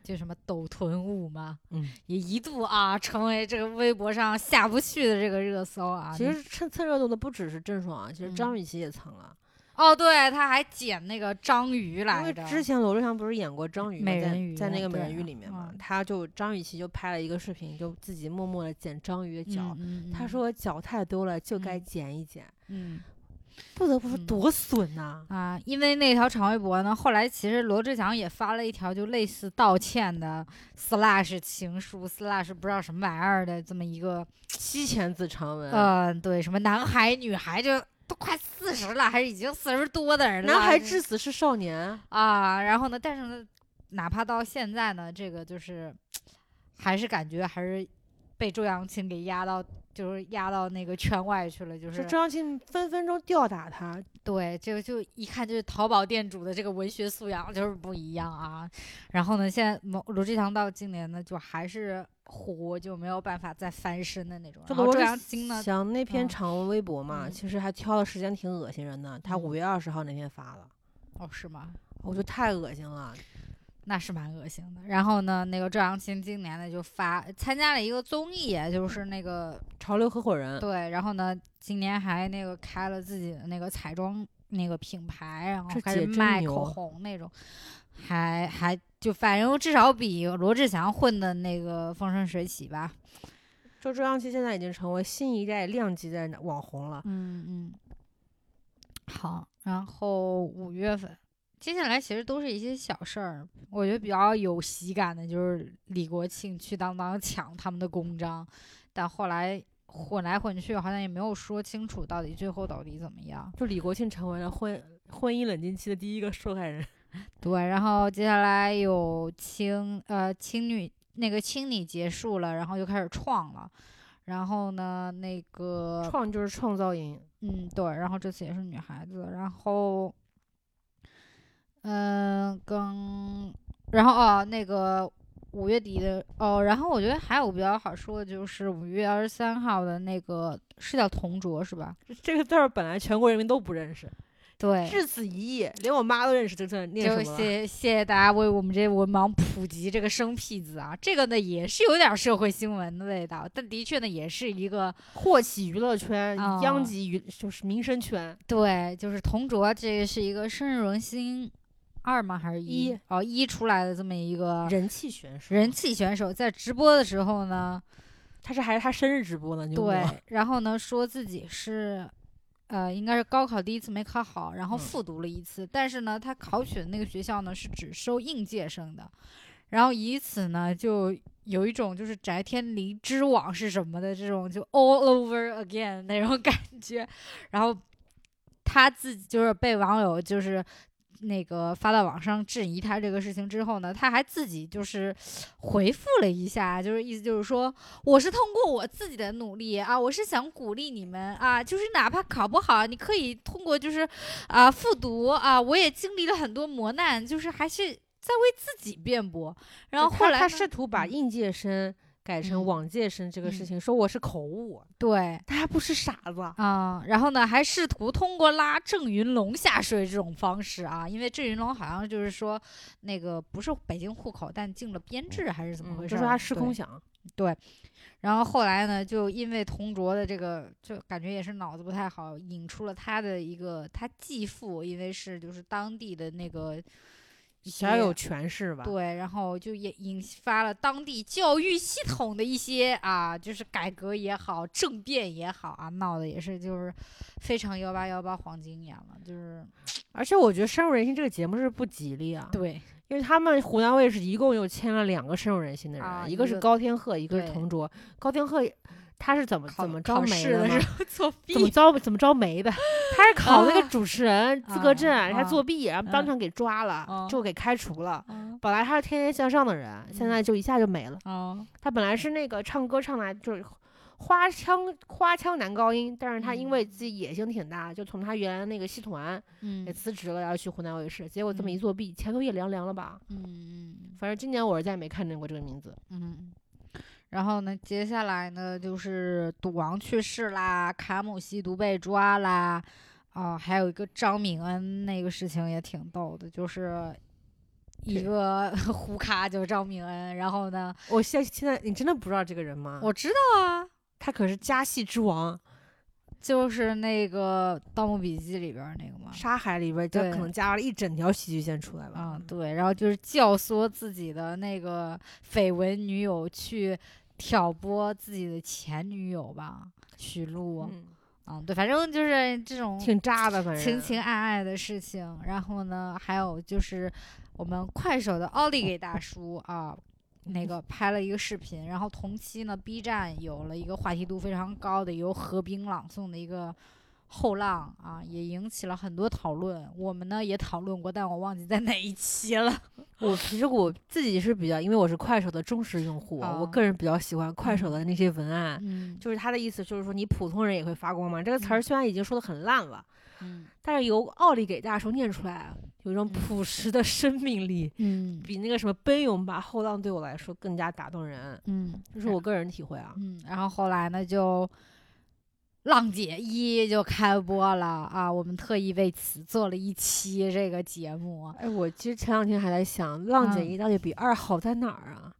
就什么抖臀舞嘛，嗯，也一度啊成为这个微博上下不去的这个热搜啊。其实蹭蹭热度的不只是郑爽啊，其实嗯张雨绮也蹭了。哦，对，他还剪那个章鱼因为来的。之前罗志祥不是演过章鱼吗？美人鱼在那个美人鱼里面嘛嗯，他就张雨绮就拍了一个视频，就自己默默的剪章鱼的脚。他说脚太多了，就该嗯剪一剪。嗯不得不说，嗯多损呐、啊，因为那条长微博呢，后来其实罗志祥也发了一条就类似道歉的 slash 情书 slash 不知道什么玩意儿的这么一个，七千字长文。嗯、对，什么男孩女孩就都快四十了，还是已经四十多的人了，男孩这至死是少年。啊，然后呢，但是呢，哪怕到现在呢，这个就是还是感觉还是被周扬青给压到，就是压到那个圈外去了，就是周扬青分分钟吊打他，对，就就一看就是淘宝店主的这个文学素养就是不一样啊。然后呢，现在罗罗志祥到今年呢，就还是火，就没有办法再翻身的那种。然后周这罗志扬青呢，祥那篇嗯长微博嘛，嗯其实还挑的时间挺恶心人的。他嗯五月二十号那天发的，哦，是吗？我觉得太恶心了。那是蛮恶心的。然后呢，那个周扬青今年呢就发参加了一个综艺，就是那个潮流合伙人，对，然后呢，今年还那个开了自己的那个彩妆那个品牌，然后开始卖口红那种，还还就反正至少比罗志祥混的那个风生水起吧。就周扬青现在已经成为新一代量级的网红了。嗯嗯。好，然后五月份，接下来其实都是一些小事儿。我觉得比较有喜感的就是李国庆去当当抢他们的公章，但后来混来混去，好像也没有说清楚到底最后到底怎么样。就李国庆成为了婚婚姻冷静期的第一个受害人。对，然后接下来有青呃青女那个青你结束了，然后就开始创了，然后呢那个创就是创造营，嗯对，然后这次也是女孩子，然后嗯、跟然后哦那个五月底的哦，然后我觉得还有比较好说的就是五月二十三号的那个是叫同桌是吧？这个字儿本来全国人民都不认识，对，至此一役，连我妈都认识这念就什么就。谢谢谢大家为我们这些文盲普及这个生僻字啊，这个呢也是有点社会新闻的味道，但的确呢也是一个祸起娱乐圈，嗯殃及娱就是民生圈。对，就是同卓这个是一个深入人心二吗还是一一哦一出来的这么一个人气选手，人气选手，在直播的时候呢，他是还是他生日直播呢，对，然后呢说自己是。呃，应该是高考第一次没考好，然后嗯。复读了一次，但是呢，他考取的那个学校呢是只收应届生的，然后以此呢就有一种就是翟天临知网是什么的这种就 all over again 那种感觉，然后他自己就是被网友就是那个发到网上质疑他这个事情之后呢，他还自己就是回复了一下，就是意思就是说，我是通过我自己的努力啊，我是想鼓励你们啊，就是哪怕考不好，你可以通过就是啊复读啊，我也经历了很多磨难，就是还是在为自己辩驳。然后后来他试图把嗯应届生改成嗯。往届生这个事嗯。情，说我是口误，对。他还不是傻子。啊、然后呢，还试图通过拉郑云龙下水这种方式啊，因为郑云龙好像就是说，那个不是北京户口，但进了编制还是怎么回嗯，事说他失对空想，然后后来呢，就因为同卓的这个，就感觉也是脑子不太好，引出了他的一个他继父，因为是就是当地的那个小有权势吧？对，然后就也引发了当地教育系统的一些啊，就是改革也好，政变也好啊，闹的也是就是非常幺八幺八黄金眼了，就是而且我觉得《深入人心》这个节目是不吉利啊，对因为他们湖南卫视一共又签了两个深入人心的人，啊一个是高天鹤，一个是对同卓。高天鹤他是怎么怎么招考媒的吗试的时？候作弊怎么招怎么招没的？他是考那个啊主持人资格证，啊他作弊，然后当嗯场给抓了，啊就给开除了。啊本来他是天天向上的人，现在就一下就没了。啊他本来是那个唱歌唱的就是花腔花腔男高音，但是他因为自己野心挺大，就从他原来那个戏团给嗯辞职了，然后去湖南卫视。结果这么一嗯作弊，前途也凉凉了吧？嗯反正今年我是再也没看见过这个名字。嗯。然后呢，接下来呢就是赌王去世啦，卡姆吸毒被抓啦，啊、还有一个张敏恩那个事情也挺逗的，就是一个 胡咖就是张敏恩，然后呢，我现现在你真的不知道这个人吗？我知道啊，他可是家戏之王，就是那个《盗墓笔记》里边那个嘛，沙海里边就可能加了一整条喜剧线出来了。啊，对，然后就是教唆自己的那个绯闻女友去挑拨自己的前女友吧，许璐。嗯，嗯，对，反正就是这种挺渣的，反正情情爱爱的事情。然后呢，还有就是我们快手的奥利给大叔啊。那个拍了一个视频，然后同期呢，B 站有了一个话题度非常高的由何冰朗诵的一个后浪啊，也引起了很多讨论。我们呢也讨论过，但我忘记在哪一期了。我其实我自己是比较，因为我是快手的忠实用户，啊我个人比较喜欢快手的那些文案。嗯就是他的意思，就是说你普通人也会发光嘛？这个词儿嗯虽然已经说的很烂了，嗯但是由奥利给大叔念出来，有一种嗯朴实的生命力，嗯比那个什么奔涌吧后浪对我来说更加打动人，嗯，这是我个人体会啊。嗯，然后后来呢就。浪姐一就开播了啊！我们特意为此做了一期这个节目，哎，我其实前两天还在想，浪姐嗯一到底比二好在哪儿啊？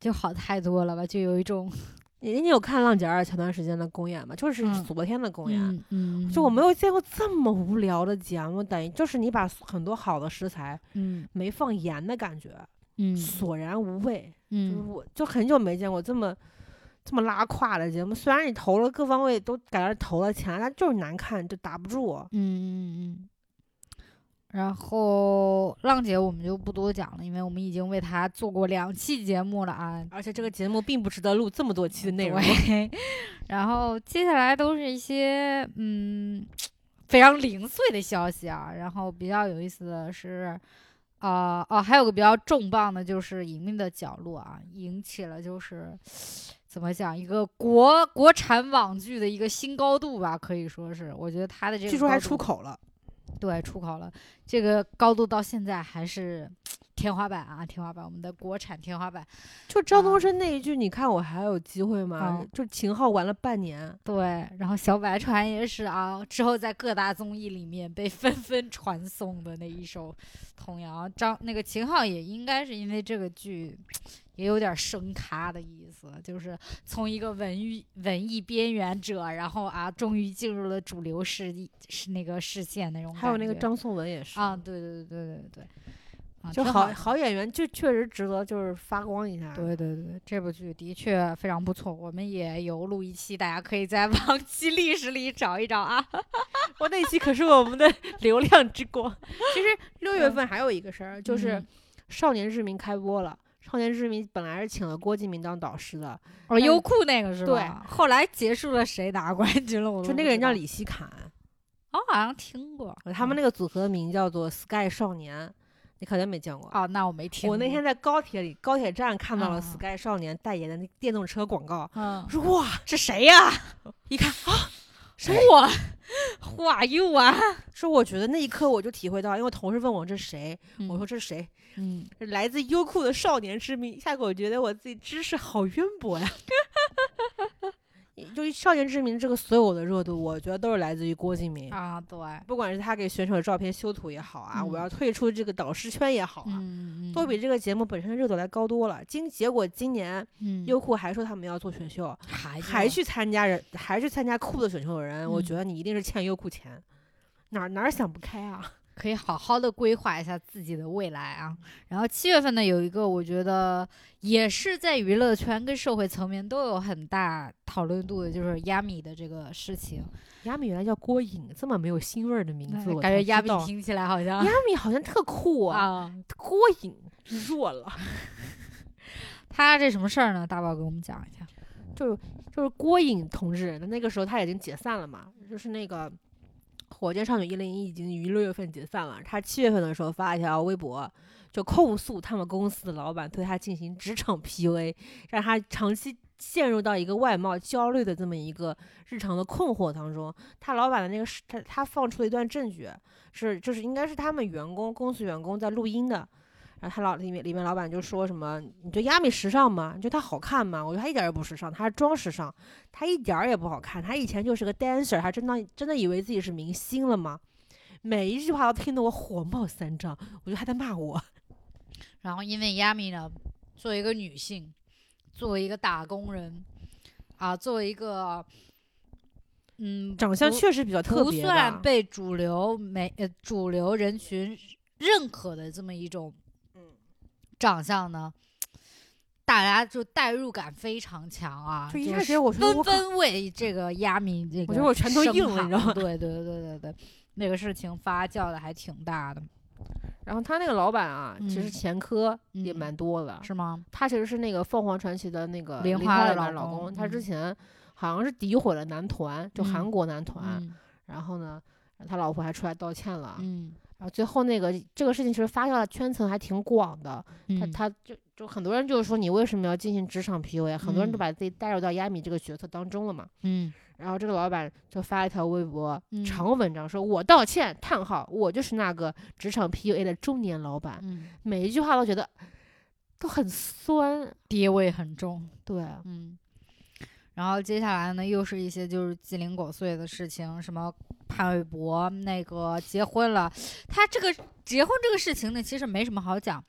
就好太多了吧？就有一种 你你有看浪姐二前段时间的公演吗？就是嗯昨天的公演。嗯嗯，就我没有见过这么无聊的节目，等于就是你把很多好的食材嗯没放盐的感觉，嗯索然无味。就是嗯我就很久没见过这么这么拉胯的节目。虽然你投了各方位都感觉投了钱，但就是难看，就打不住。嗯嗯嗯。然后浪姐我们就不多讲了，因为我们已经为她做过两期节目了啊。而且这个节目并不值得录这么多期的内容。对，然后接下来都是一些嗯非常零碎的消息啊。然后比较有意思的是，啊、哦，还有个比较重磅的，就是《隐秘的角落》啊，引起了就是怎么讲一个国国产网剧的一个新高度吧，可以说是。我觉得它的这个据说还出口了，对，出口了，这个高度到现在还是 天花板啊，天花板，我们的国产天花板。就张东啊升那一句，你看我还有机会吗啊？就秦昊玩了半年，对，然后小百川也是啊，之后在各大综艺里面被纷纷传颂的那一首童谣。张那个秦昊也应该是因为这个剧。也有点升咖的意思，就是从一个文艺文艺边缘者，然后啊，终于进入了主流视是那个视线那种。还有那个张颂文也是啊，对对对对对对，啊，就好好好演员，就确实值得就是发光一下。对对对，这部剧的确非常不错，我们也有录一期，大家可以在 往期历史里找一找啊。我那期可是我们的 流量之光。其实六月份还有一个事儿，就是《嗯少年志明》开播了。少年之名本来是请了郭敬明当导师的，哦，优酷那个是对吧？后来结束了，谁拿冠军了？我就那个人叫，李希侃，哦，好像听过。他们那个组合名叫做 Sky 少年，你可能没见过。哦，那我没听过。我那天在高铁里，高铁站看到了嗯 Sky 少年代言的那电动车广告，嗯我，说哇，是谁呀？一看啊，谁？我，Who are you 啊？说我觉得那一刻我就体会到，因为同事问我这是谁，我说这是谁？来自优酷的少年之名。一下给我觉得我自己知识好渊博呀。就少年之名这个所有的热度，我觉得都是来自于郭敬明。啊，对，不管是他给选手的照片修图也好啊，嗯我要退出这个导师圈也好啊，嗯嗯，都比这个节目本身的热度来高多了。今结果今年嗯优酷还说他们要做选秀，还还去参加人，还去参加酷的选秀的人，我嗯觉得你一定是欠优酷钱，哪儿哪儿想不开啊？可以好好的规划一下自己的未来啊。然后七月份呢，有一个我觉得也是在娱乐圈跟社会层面都有很大讨论度的，就是亚米的这个事情。亚米原来叫郭颖，这么没有腥味儿的名字，我感觉亚米听起来好像亚米好像特酷啊，啊，郭颖弱了。他这什么事儿呢？大宝给我们讲一下。就是就是郭颖同志，那个时候他已经解散了嘛，就是那个火箭少女一零一已经于六月份解散了，他七月份的时候发一条微博，就控诉他们公司的老板对他进行职场 PUA，让他长期陷入到一个外貌焦虑的这么一个日常的困惑当中。他老板的那个是他他放出了一段证据，是就是应该是他们员工公司员工在录音的。然后他老里面里面老板就说什么？你觉得亚米时尚吗？你觉得他好看吗？我觉得她一点也不时尚，她是装时尚，她一点儿也不好看。她以前就是个 dancer，他真的真的以为自己是明星了吗？每一句话都听得我火冒三丈，我觉得他在骂我。然后因为亚米呢，作为一个女性，作为一个打工人，啊，作为一个，嗯，长相确实比较特别不算被主流美呃主流人群认可的这么一种嗯长相呢，大家就代入感非常强啊，就一是开始我我靠纷为这个亚米这个我觉得我拳头硬了你知道吗对对对对对，那个事情发酵的还挺大的，然后他那个老板啊，其实嗯前科也嗯蛮多的。是吗？他其实是那个凤凰传奇的那个莲花的老公老公，他之嗯前好像是诋毁了男团，就韩嗯国男团。嗯然后呢，他老婆还出来道歉了。嗯然后最后那个这个事情其实发酵的圈层还挺广的，他嗯他就就很多人就是说你为什么要进行职场 PUA？很多人都嗯把自己带入到亚米这个角色当中了嘛。嗯然后这个老板就发了一条微博，嗯长文章说：“我道歉，叹号，我就是那个职场 PUA 的中年老板。嗯，每一句话都觉得都很酸。爹味很重。对，嗯，然后接下来呢，又是一些就是鸡零狗碎的事情，什么潘玮柏那个结婚了，他这个结婚这个事情呢，其实没什么好讲。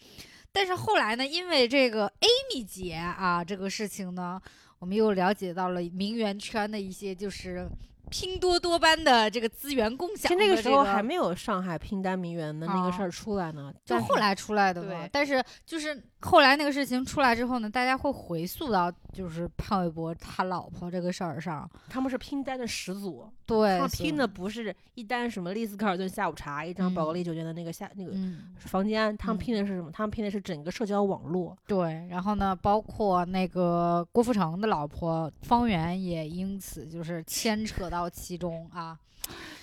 但是后来呢，因为这个 Amy 姐啊这个事情呢，我们又了解到了名媛圈的一些就是拼多多般的这个资源共享的、其实那个时候还没有上海拼单名媛的那个事啊儿出来呢，就后来出来的嘛。但是就是后来那个事情出来之后呢，大家会回溯到就是潘玮柏他老婆这个事儿上。他们是拼单的始祖，对，他们拼的不是一单什么丽思卡尔顿下午茶，一张宝格嗯丽酒店的那个下那个嗯，房间，他们嗯拼的是什么？他们拼的是整个社交网络。对。然后呢，包括那个郭富城的老婆方圆也因此就是牵扯到其中啊。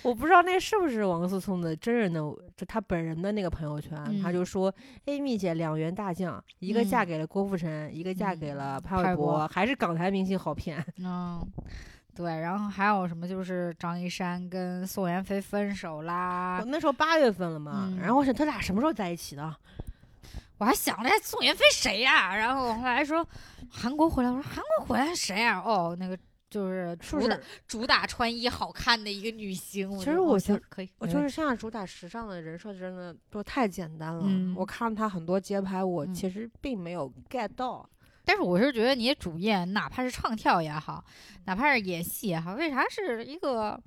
我不知道那是不是王思聪的真人的，就他本人的那个朋友圈，他嗯就说，Amy 姐两员大将，一个嫁嗯给了郭富城，一个嫁给嗯了潘玮柏柏，还是港台明星好骗。嗯，对。然后还有什么就是张一山跟宋妍霏分手啦我。那时候八月份了嘛，嗯然后我想他俩什么时候在一起的？我还想着哎宋妍霏谁呀、然后我后来说韩国回来，我说韩国回来谁呀、哦，那个就是主打？主打穿衣好看的一个女星。其实我觉行可以，我就是现在主打时尚的人设真的都太简单了。嗯我看她很多街拍，我嗯其实并没有 get 到。但是我是觉得你主业，哪怕是唱跳也好，哪怕是演戏也好，为啥是一个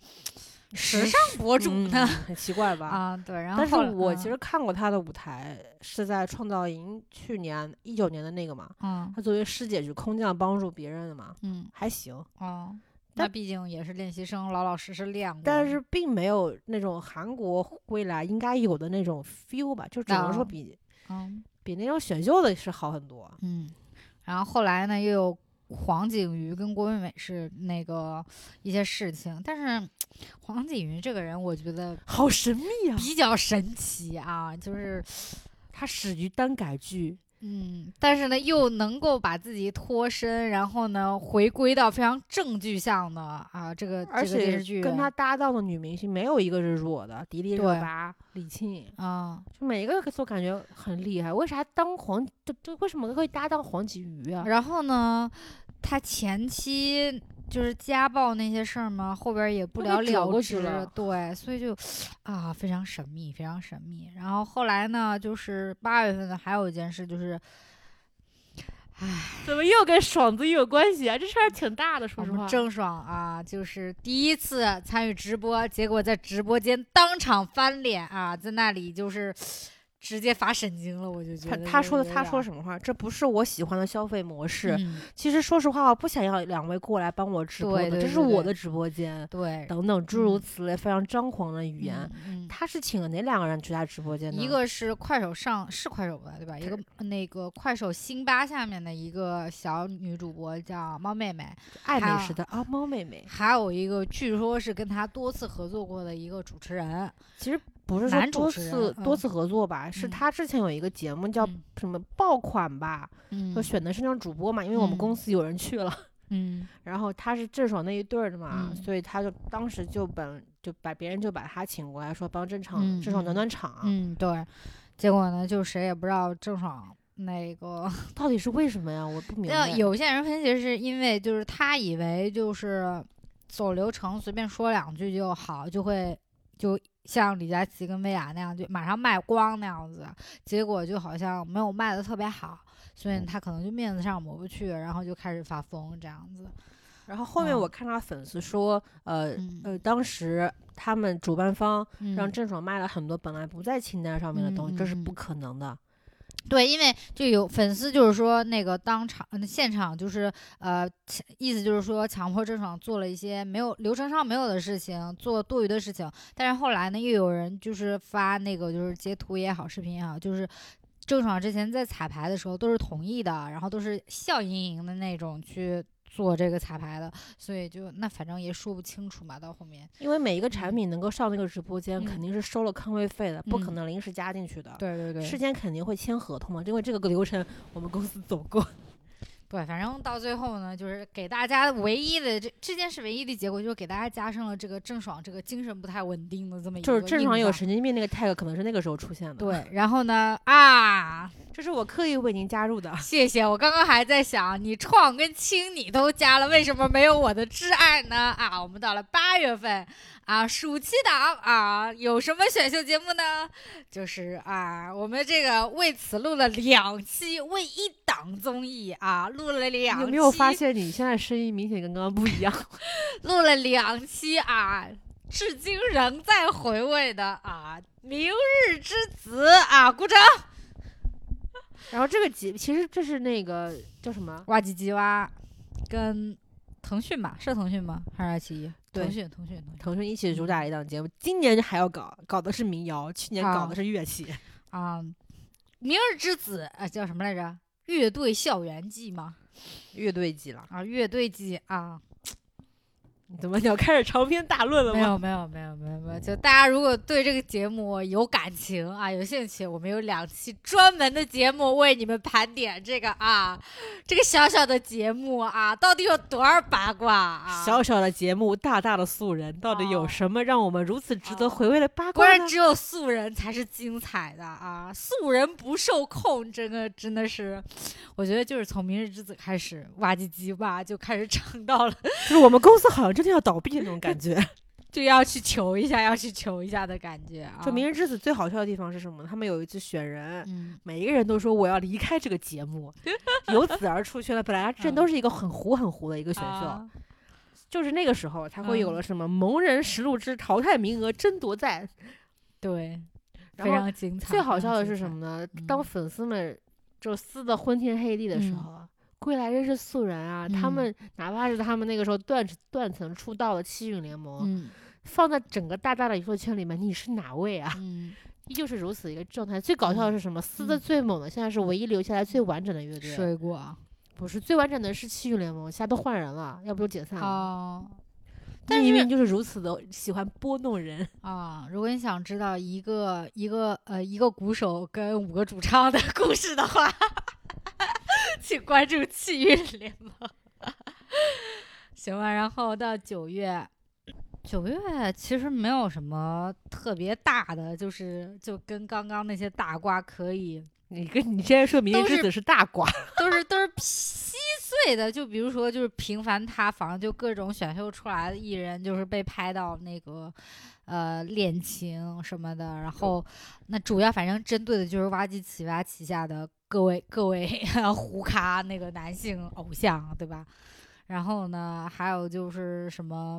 时尚博主嗯呢？很奇怪吧？啊，对，然后但是我其嗯实看过他的舞台，是在创造营去年一九年的那个嘛，嗯他作为师姐去空降帮助别人的嘛，嗯还行，哦，那毕竟也是练习生，老老实实练过。但是并没有那种韩国未来应该有的那种 feel 吧，就只能说啊比、嗯比那种选秀的是好很多。嗯，然后后来呢，又有黄景瑜跟郭美美是那个一些事情，但是黄景瑜这个人，我觉得好神秘啊！比较神奇啊，就是 他始于单改剧，嗯，但是呢，又能够把自己脱身，然后呢，回归到非常正剧向的啊，这个而这个电且视剧跟他搭档的女明星没有一个是弱的，迪丽热巴、李沁，啊，就每一个都感觉很厉害。为啥当黄？这这为什么会搭档黄景瑜啊？然后呢，他前期就是家暴那些事儿嘛，后边也不了了之，了对，所以就啊非常神秘，非常神秘。然后后来呢，就是八月份的还有一件事，就是唉怎么又跟爽子有关系啊？这事儿挺大的，说实话。郑爽啊，就是第一次参与直播，结果在直播间当场翻脸啊，在那里就是直接发神经了，我就觉得他他说的他说什么话？这不是我喜欢的消费模式。嗯其实说实话，我不想要两位过来帮我直播的，对对这是我的直播间，对等等诸如嗯此类非常张狂的语言。嗯嗯他是请了哪两个人去他直播间呢？一个是快手上是快手吧，对吧？一个那个快手辛巴下面的一个小女主播叫猫妹妹，爱美食的啊，猫妹妹。还有一个据说是跟他多次合作过的一个主持人，其实不是说多次多次合作吧，是嗯他之前有一个节目叫嗯什么爆款吧，嗯就选的是那种主播嘛，因为我们公嗯司有人去了，嗯然后他是郑爽那一对儿的嘛，嗯所以他就当时就本就把别人就把他请过来说帮郑场嗯郑爽暖嗯暖场，嗯，对。结果呢，就谁也不知道郑爽那个 到底是为什么呀？我不明白。那有些人分析是因为就是他以为就是走流程随便说两句就好，就会就像李佳琦跟薇娅那样，就马上卖光那样子，结果就好像没有卖的特别好，所以他可能就面子上抹不去，然后就开始发疯这样子。然后后面嗯我看到粉丝说，呃嗯呃，当时他们主办方让嗯郑爽卖了很多本来不在清单上面的东西，这是不可能的。对，因为就有粉丝就是说那个当场现场就是呃，意思就是说强迫郑爽做了一些没有流程上没有的事情，做多余的事情。但是后来呢，又有人就是发那个就是截图也好，视频也好，就是郑爽之前在彩排的时候都是同意的，然后都是笑盈盈的那种去做这个彩排的，所以就那反正也说不清楚嘛，到后面。因为每一个产嗯品能够上那个直播间，肯嗯定是收了坑位费的，不可嗯能临时加进去的。对对对，事先肯定会签合同嘛，因为这个流程我们公司走过。对，反正到最后呢，就是给大家唯一的这这件事唯一的结果，就是给大家加上了这个郑爽这个精神不太稳定的这么一个就是郑爽有神经病那个 tag 可能是那个时候出现的。，对，然后呢啊，这是我刻意为您加入的。谢谢，我刚刚还在想，你创跟清你都加了，为什么没有我的挚爱呢？啊，我们到了八月份啊，暑期档啊，有什么选秀节目呢？就是啊，我们这个为此录了两期，为一档综艺啊，录了两期。有没有发现你现在声音明显跟刚刚不一样？录了两期啊，至今仍在回味的啊，《明日之子》啊，鼓掌！然后这个节其实这是那个叫什么？哇唧唧哇，跟腾讯吧，是腾讯吗？还是爱奇艺？对腾讯，腾讯，腾讯一起主打一档节目，今年还要搞，搞的是民谣，去年搞啊的是乐器。啊，《明日之子》啊，叫什么来着？乐队校园季吗？乐队季了，啊，乐队季啊，你怎么你要开始长篇大论了吗？没有没有没有没有没有，就大家如果对这个节目有感情啊，有兴趣，我们有两期专门的节目为你们盘点这个啊，这个小小的节目啊，到底有多少八卦啊？小小的节目，大大的素人，到底有哦什么让我们如此值得哦回味的八果卦果？然只有素人才是精彩的啊！素人不受控，这个真的是，我觉得就是从《明日之子》开始，哇唧唧吧就开始 唱到了，就是我们公司好像真的要倒闭那种感觉。就要去求一下，要去求一下的感觉啊！就《明日之子》最好笑的地方是什么呢？他们有一次选人，嗯每一个人都说我要离开这个节目，由此而出圈了。本来这都是一个很糊很糊的一个选秀，啊就是那个时候才会有嗯了什么蒙人实录之淘汰名额争夺战。对，非常精彩。最好笑的是？什么呢？嗯当粉丝们就撕的昏天黑地的时嗯候啊，归来仍是素人啊！他嗯们哪怕是他们那个时候断断层出道的七运联盟，嗯放在整个大大的娱乐圈里面，你是哪位啊？嗯，依旧是如此一个状态。最搞笑的是什么？撕的嗯最猛的，现在是唯一留下来最完整的乐队。水果不是最完整的是七运联盟，现在都换人了，要不就解散了。哦。但是命运就是如此的喜欢拨弄人。啊，如果你想知道一个一个呃一个鼓手跟五个主唱的 故事的话，请关注气运联盟。行吧，然后到九月，九月其实没有什么特别大的，就是就跟刚刚那些大瓜可以你跟你现在说明日之子是大瓜，都是都是稀碎的，就比如说就是频繁塌房，就各种选秀出来的艺人就是被拍到那个呃恋情什么的，然后那主要反正针对的就是挖机起挖旗下的各位各位 胡咖那个男性偶像，对吧？然后呢，还有就是什么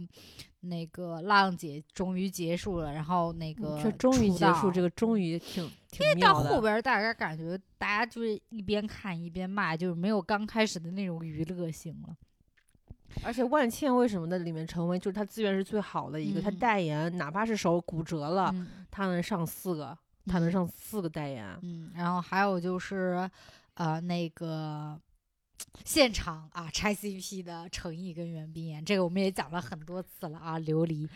那个浪姐终于结束了，然后那个这终于结束，这个。终于挺挺因为到后边，大家感觉大家就是一边看一边骂，就是没有刚开始的那种娱乐性了。而且万茜为什么在里面成为就是她资源是最好的一个，她嗯。代言哪怕是手骨折了，嗯。她能上四个，她能嗯。上四个代言。嗯，然后还有就是，呃，那个现场啊拆 CP 的程毅跟袁冰妍，这个我们也讲了很多次了啊，琉璃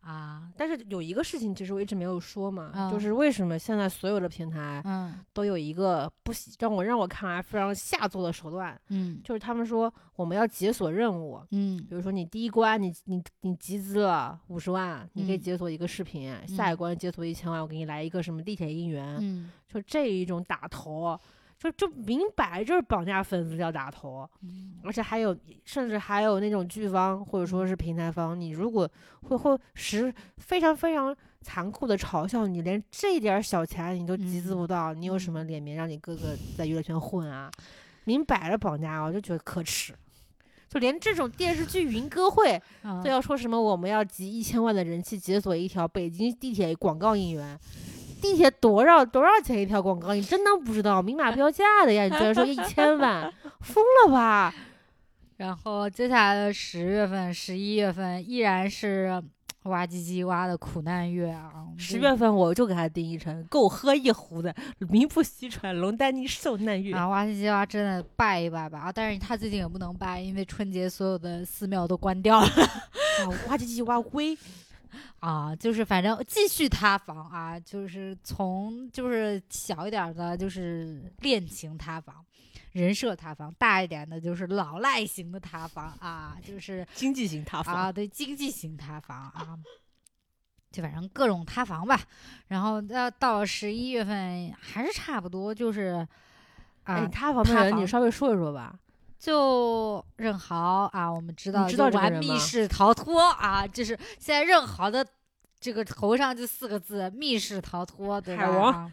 啊，但是有一个事情，其实我一直没有说嘛，就嗯是为什么现在所有的平台嗯。都有一个不喜让我让我看来非常下作的手段，嗯。就是他们说我们要解锁任务，嗯。比如说你第一关你你你集资了五十万，你可以嗯。解锁一个视频，下一嗯关解锁一千万，我给你来一个什么地铁应援，嗯。就这一种打头，就就明摆着绑架粉丝要打头，嗯而且还有甚至还有那种剧方或者说是平台方，你如果会会实非常非常残酷的嘲笑你，连这点小钱你都集资嗯不到，你有什么脸面让你哥哥在娱乐圈混啊？明摆着绑架，我就觉得可耻。就连这种电视剧云歌会嗯都要说什么我们要集一千万的人气解锁一条北京地铁广告应援，地铁多少多少钱一条广告？你真当不知道明码标价的呀？你居然说 一千万，疯了吧？然后接下来的十月份、十一月份依然是挖唧唧挖的苦难月啊。十月份我就给他定义成够喝一壶的名不虚传龙丹妮受难月。啊，挖唧唧挖真的拜一拜吧啊！但是他最近也不能拜，因为春节所有的寺庙都关掉了啊，哇唧唧哇微，啊。就是反正继续塌房啊，就是从就是小一点的，就是恋情塌房。人设塌房，大一点的就是老赖型的塌房啊，就是经济型塌房。啊，对，经济型塌房啊，就反正各种塌房吧。然后到到十一月份，还是差不多，就是啊，哎，塌房的人塌房你稍微说一说吧。就任豪啊，我们知道知道密室逃脱啊，就是现在任豪的这个头上就四个字“密室逃脱”，对吧？海王啊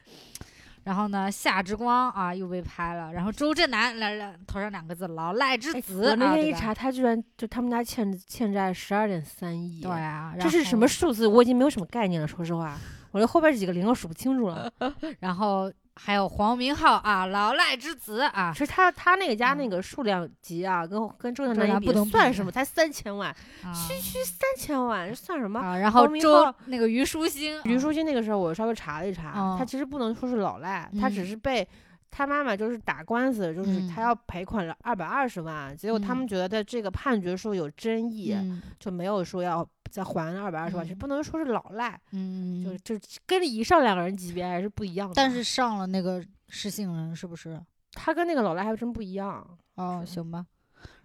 然后呢，夏之光啊又被拍了，然后周震南来了头上两个字“老赖之哎子”我那天一查，他居然就他们家欠欠债十二点三亿。对啊，这是什么数字？我已经没有什么概念了。说实话，我这后边几个零我数不清楚了。然后还有黄明昊啊，老赖之子啊其，实他他那个家嗯那个数量级啊，跟跟周震南一比算什么？才三千万，啊区区三千万，这算什么？啊，然后周昊那个虞书欣，虞啊书欣那个时候，我稍微查了一查，哦他其实不能说是老赖，他只嗯是被他妈妈就是打官司，就是他嗯要赔款了二百二十万，结果他们嗯觉得在这个判决书有争议，嗯就没有说要再还二百二十万，嗯就不能说是老赖，嗯，就就跟以上两个人级别还是不一样的。但是上了那个失信人是不是？他跟那个老赖还真不一样，哦，行吧。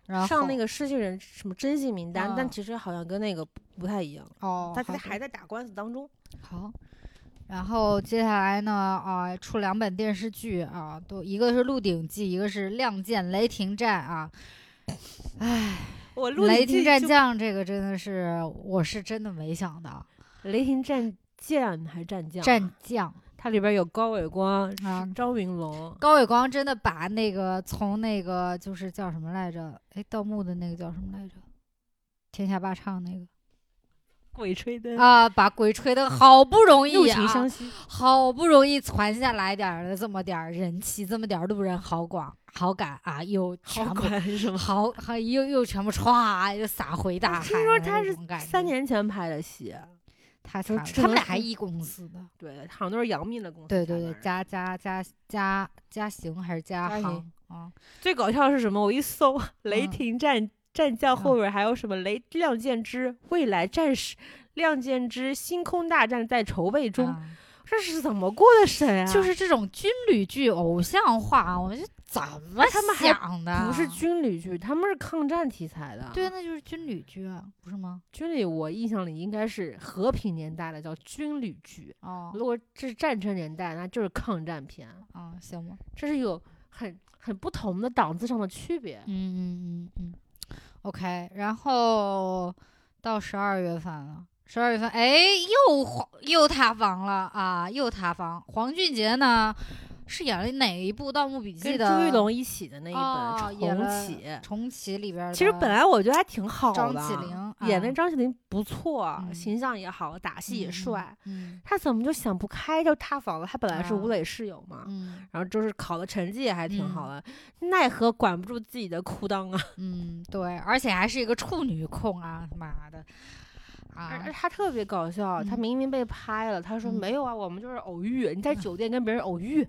然后上那个失信人什么征信名单，但啊其实好像跟那个不不太一样，哦，他还在打官司当中。好。然后接下来呢，啊，出两本电视剧啊，都一个是《鹿鼎记》，一个是《亮剑雷霆战》啊。唉，我雷霆战将这个真的是，我是真的没想到，雷霆战将还是战将啊？战将它里边有高伟光、啊，张云龙，高伟光真的把那个从那个就是叫什么来着？哎，盗墓的那个叫什么来着？天下霸唱那个鬼吹灯，啊，把鬼吹灯好不容易啊，好不容易传下来点儿的这么点儿人气，这么点儿路人好广好感啊，又全好部管是吗？好好又又全部歘又撒回大海。听说他是三，年前拍的戏，他说他们俩还一公司的。对，好像都是杨幂的公司。对对对，。嘉嘉嘉嘉嘉行还是嘉嘉行行啊？最搞笑的是什么？我一搜雷嗯霆战战将后边还有什么雷亮剑之未来战士，亮剑之星空大战在筹备中，啊这是怎么过的审啊？就是这种军旅剧偶像化，我就怎么他们还想的？不是军旅剧，他们是抗战题材的。对，，那就是军旅剧啊，不是吗？军旅我印象里应该是和平年代的叫军旅剧，哦如果这是战争年代，那就是抗战片，哦，行吗。这是有很很不同的档次上的区别。嗯嗯嗯嗯，OK，然后到十二月份了，十二月份，哎，又又塌房了啊，又塌房。黄俊杰呢，是演了哪一部《盗墓笔记》跟的？朱一龙一起的那一哦本重启。重启里边。其实本来我觉得还挺好的，张起灵演那张起灵不错，嗯形象也好，打戏也帅。嗯他怎么就想不开就塌房了？他本来是啊吴磊室友嘛，嗯然后就是考的成绩也还挺好嗯的，奈何管不住自己的裤裆啊！嗯，对，而且还是一个处女控啊，妈的而啊而！他特别搞笑，他嗯明明被拍了，他说嗯没有啊，我们就是偶遇，你在酒店跟别人偶遇，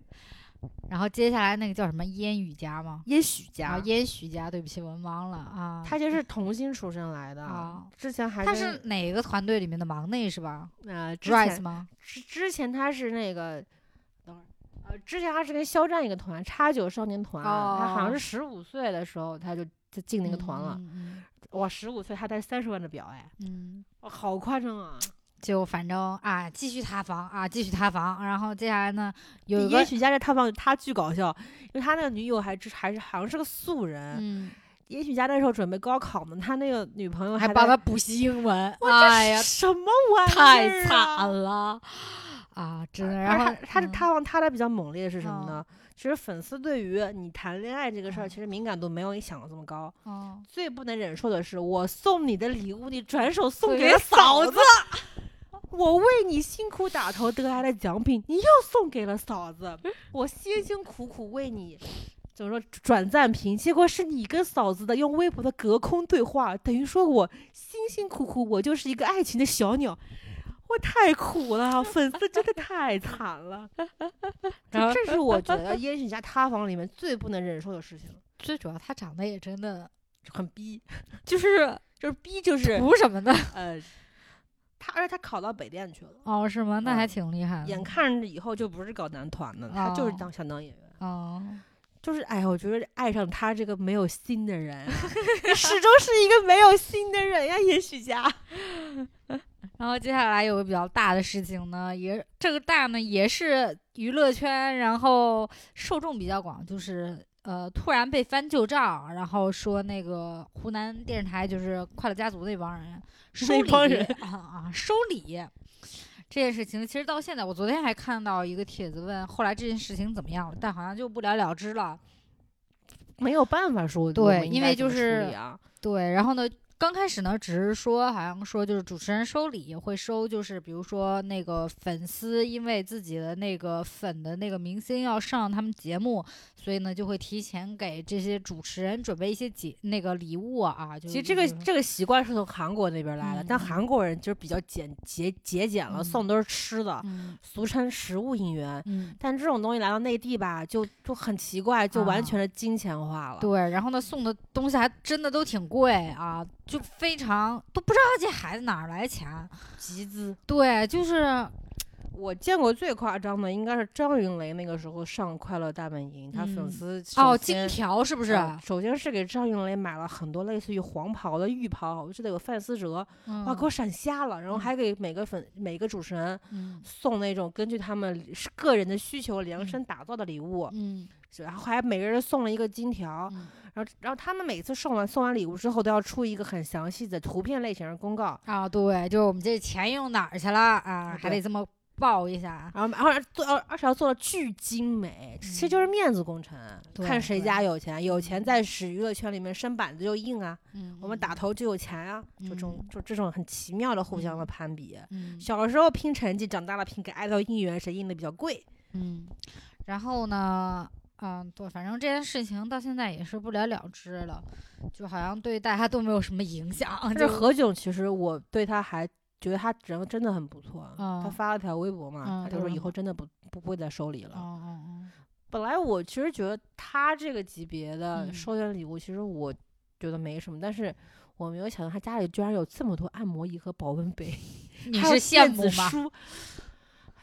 然后接下来那个叫什么烟雨家吗？烟许啊，家，烟许家，对不起，文盲了啊。他就是童星出身来的，啊之前还他是哪个团队里面的忙内是吧呃之？Rise 前吗？之之前他是那个，等会儿。呃，之前他是跟肖战一个团，叉九少年团，他好像哦是十五岁的时候他就就进那个团了。嗯哇，十五岁他带三十万的表，哎，哇，好夸张啊！就反正啊，继续塌房啊，继续塌房。然后接下来呢，有一也许家这塌房他巨搞笑，因为他那个女友还是还是好像是个素人。嗯，也许家那时候准备高考呢，他那个女朋友还在帮他补习英文，哇，呀，什么玩意儿、太惨！了啊！真的。然后他他塌房塌的比较猛烈的是什么嗯呢？其实粉丝对于你谈恋爱这个事儿，嗯其实敏感度没有你想的这么高。嗯，最不能忍受的是，我送你的礼物，你转手送送给嫂子。我为你辛苦打头得来的奖品，你又送给了嫂子。我辛辛苦苦为你怎么说转赞评，结果是你跟嫂子的用微博的隔空对话，等于说我辛辛苦苦，我就是一个爱情的小鸟。我太苦了，粉丝真的太惨了。然后这是我觉得烟许家塌房里面最不能忍受的事情，最主要他长得也真的很逼，就是就是逼，就是图什么呢呃，他而且他考到北电去了，哦，是吗？那还嗯挺厉害的。眼看着以后就不是搞男团的，他就是哦当想当演员。哦，就是哎呀，我觉得爱上他这个没有心的人 始终是一个没有心的人呀，也许家。然后接下来有个比较大的事情呢，也这个大呢也是娱乐圈，然后受众比较广，就是呃突然被翻旧账，然后说那个湖南电视台就是《快乐家族》那帮人 收礼帮人啊啊收礼。这件事情其实到现在，我昨天还看到一个帖子问，后来这件事情怎么样了？但好像就不了了之了。没有办法说，对因为就是啊，对，然后呢，刚开始呢，只是说好像说就是主持人收礼会收，就是比如说那个粉丝因为自己的那个粉的那个明星要上他们节目，所以呢就会提前给这些主持人准备一些节那个礼物啊。就其实这个这个习惯是从韩国那边来的，但韩国人就是比较简节节俭了，嗯送都是吃的，嗯俗称食物应援。嗯。但这种东西来到内地吧，就就很奇怪，就完啊全的金钱化了。对，然后呢，送的东西还真的都挺贵啊，就非常都不知道这孩子哪儿来钱。集资。对，就是我见过最夸张的应该是张云雷那个时候上《快乐大本营》，他粉嗯丝哦，金条是不是？呃首先是给张云雷买了很多类似于黄袍的浴袍，我记得有范思哲，嗯哇，给我闪瞎了。然后嗯还给每个粉每个主持人嗯送那种根据他们是个人的需求量身打造的礼物，嗯然后还每个人送了一个金条。嗯然后，然后他们每次送完送完礼物之后，都要出一个很详细的图片类型的公告，啊，对，就是我们这钱用哪儿去了啊，还得这么报一下。然后然后做而而且要做的巨精美，其实就是面子工程，对看谁家有钱，有钱在使娱乐圈里面伸板子就硬啊，嗯，我们打头就有钱啊，就这种嗯就这种很奇妙的互相的嗯攀比。嗯小时候拼成绩，长大了拼给爱豆应援，谁应的比较贵？嗯，然后呢，嗯，对，反正这件事情到现在也是不了了之了，就好像对大家都没有什么影响。这就何炅其实我对他还觉得他人真的很不错，他嗯发了条微博嘛，嗯他就说以嗯后真的不不会再收礼了。本来我其实觉得他这个级别的嗯收点礼物，其实我觉得没什么，但是我没有想到他家里居然有这么多按摩仪和保温杯，嗯，你是羡慕吗？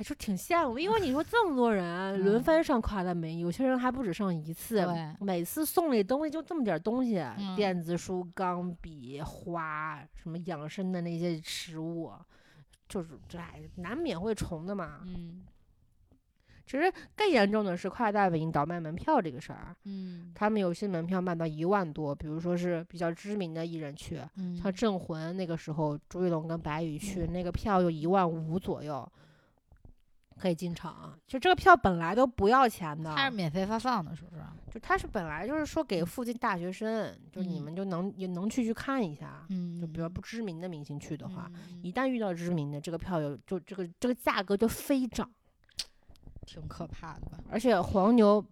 书还说挺羡慕，因为你说这么多人轮嗯。番上快乐美，有些人还不止上一次，每次送礼东西就这么点儿东西，嗯。电子书、钢笔、花，什么养生的那些食物，就是这还难免会重的嘛。嗯。其实更严重的是快乐大本营倒卖门票这个事儿，嗯。他们有些门票卖到一万多，比如说是比较知名的艺人去，嗯，像镇魂那个时候，朱一龙跟白宇去，那个票就一万五左右。可以进场。就这个票本来都不要钱的，它是免费发放的，是不是？就它是本来就是说给附近大学生，就你嗯们就能也能去去看一下。嗯，就比如不知名的明星去的话，嗯一旦遇到知名的，这个票有就这个这个价格就飞涨，挺可怕的吧？而且黄牛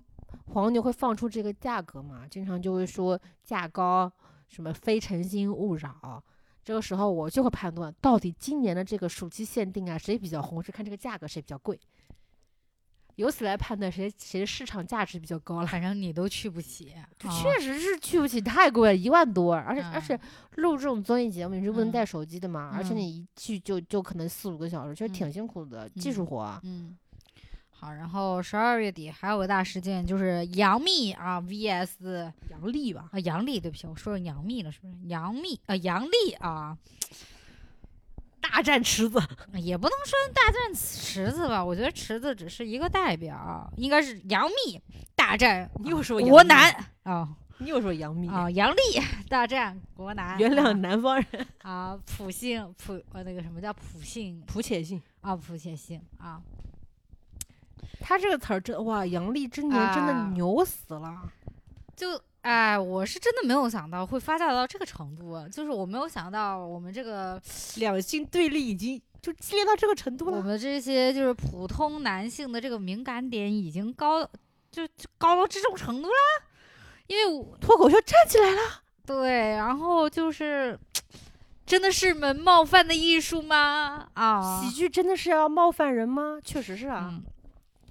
黄牛会放出这个价格嘛，经常就会说价高，什么非诚心勿扰。这个时候我就会判断，到底今年的这个暑期限定啊，谁比较红，是看这个价格谁比较贵，由此来判断谁谁的市场价值比较高了。反正你都去不起，确实是去不起，太贵了，一万多，而且、而嗯。且录这种综艺节目你是不能嗯。带手机的嘛，而且嗯。你一去就就可能四五个小时，其实嗯。挺辛苦的，技术活啊。嗯，好，然后十二月底还有个大事件，就是杨幂啊 VS 杨丽吧，啊杨丽，对不起，我说成杨幂了，是不是？杨幂啊杨丽啊，大战池子，也不能说大战池子吧，我觉得池子只是一个代表，应该是杨幂大战你又啊说杨幂国男啊你又说杨幂，啊杨丽大战国男，原谅啊南方人，啊普信普呃那个什么叫普信普且信。啊普且信啊。他这个词儿真哇，阳历之年真的啊牛死了。就哎，我是真的没有想到会发酵到这个程度啊，就是我没有想到我们这个两性对立已经就激烈到这个程度了。我们这些就是普通男性的这个敏感点已经高，就就高到这种程度了。因为我脱口秀站起来了，对，然后就是真的是门冒犯的艺术吗？啊，喜剧真的是要冒犯人吗？确实是啊。嗯，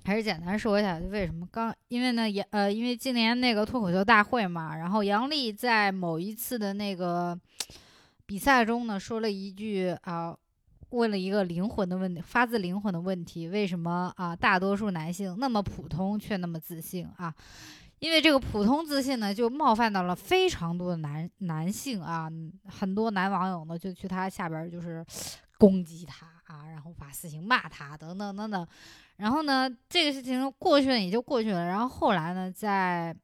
还是简单说一下，为什么刚因为呢，杨呃，因为今年那个脱口秀大会嘛，然后杨笠在某一次的那个比赛中呢，说了一句啊。问了一个灵魂的问题，发自灵魂的问题：为什么啊，大多数男性那么普通却那么自信啊？因为这个普通自信呢，就冒犯到了非常多的男男性啊，很多男网友呢就去他下边就是攻击他啊，然后发私信骂他等等等等。然后呢，这个事情过去了也就过去了。然后后来呢，在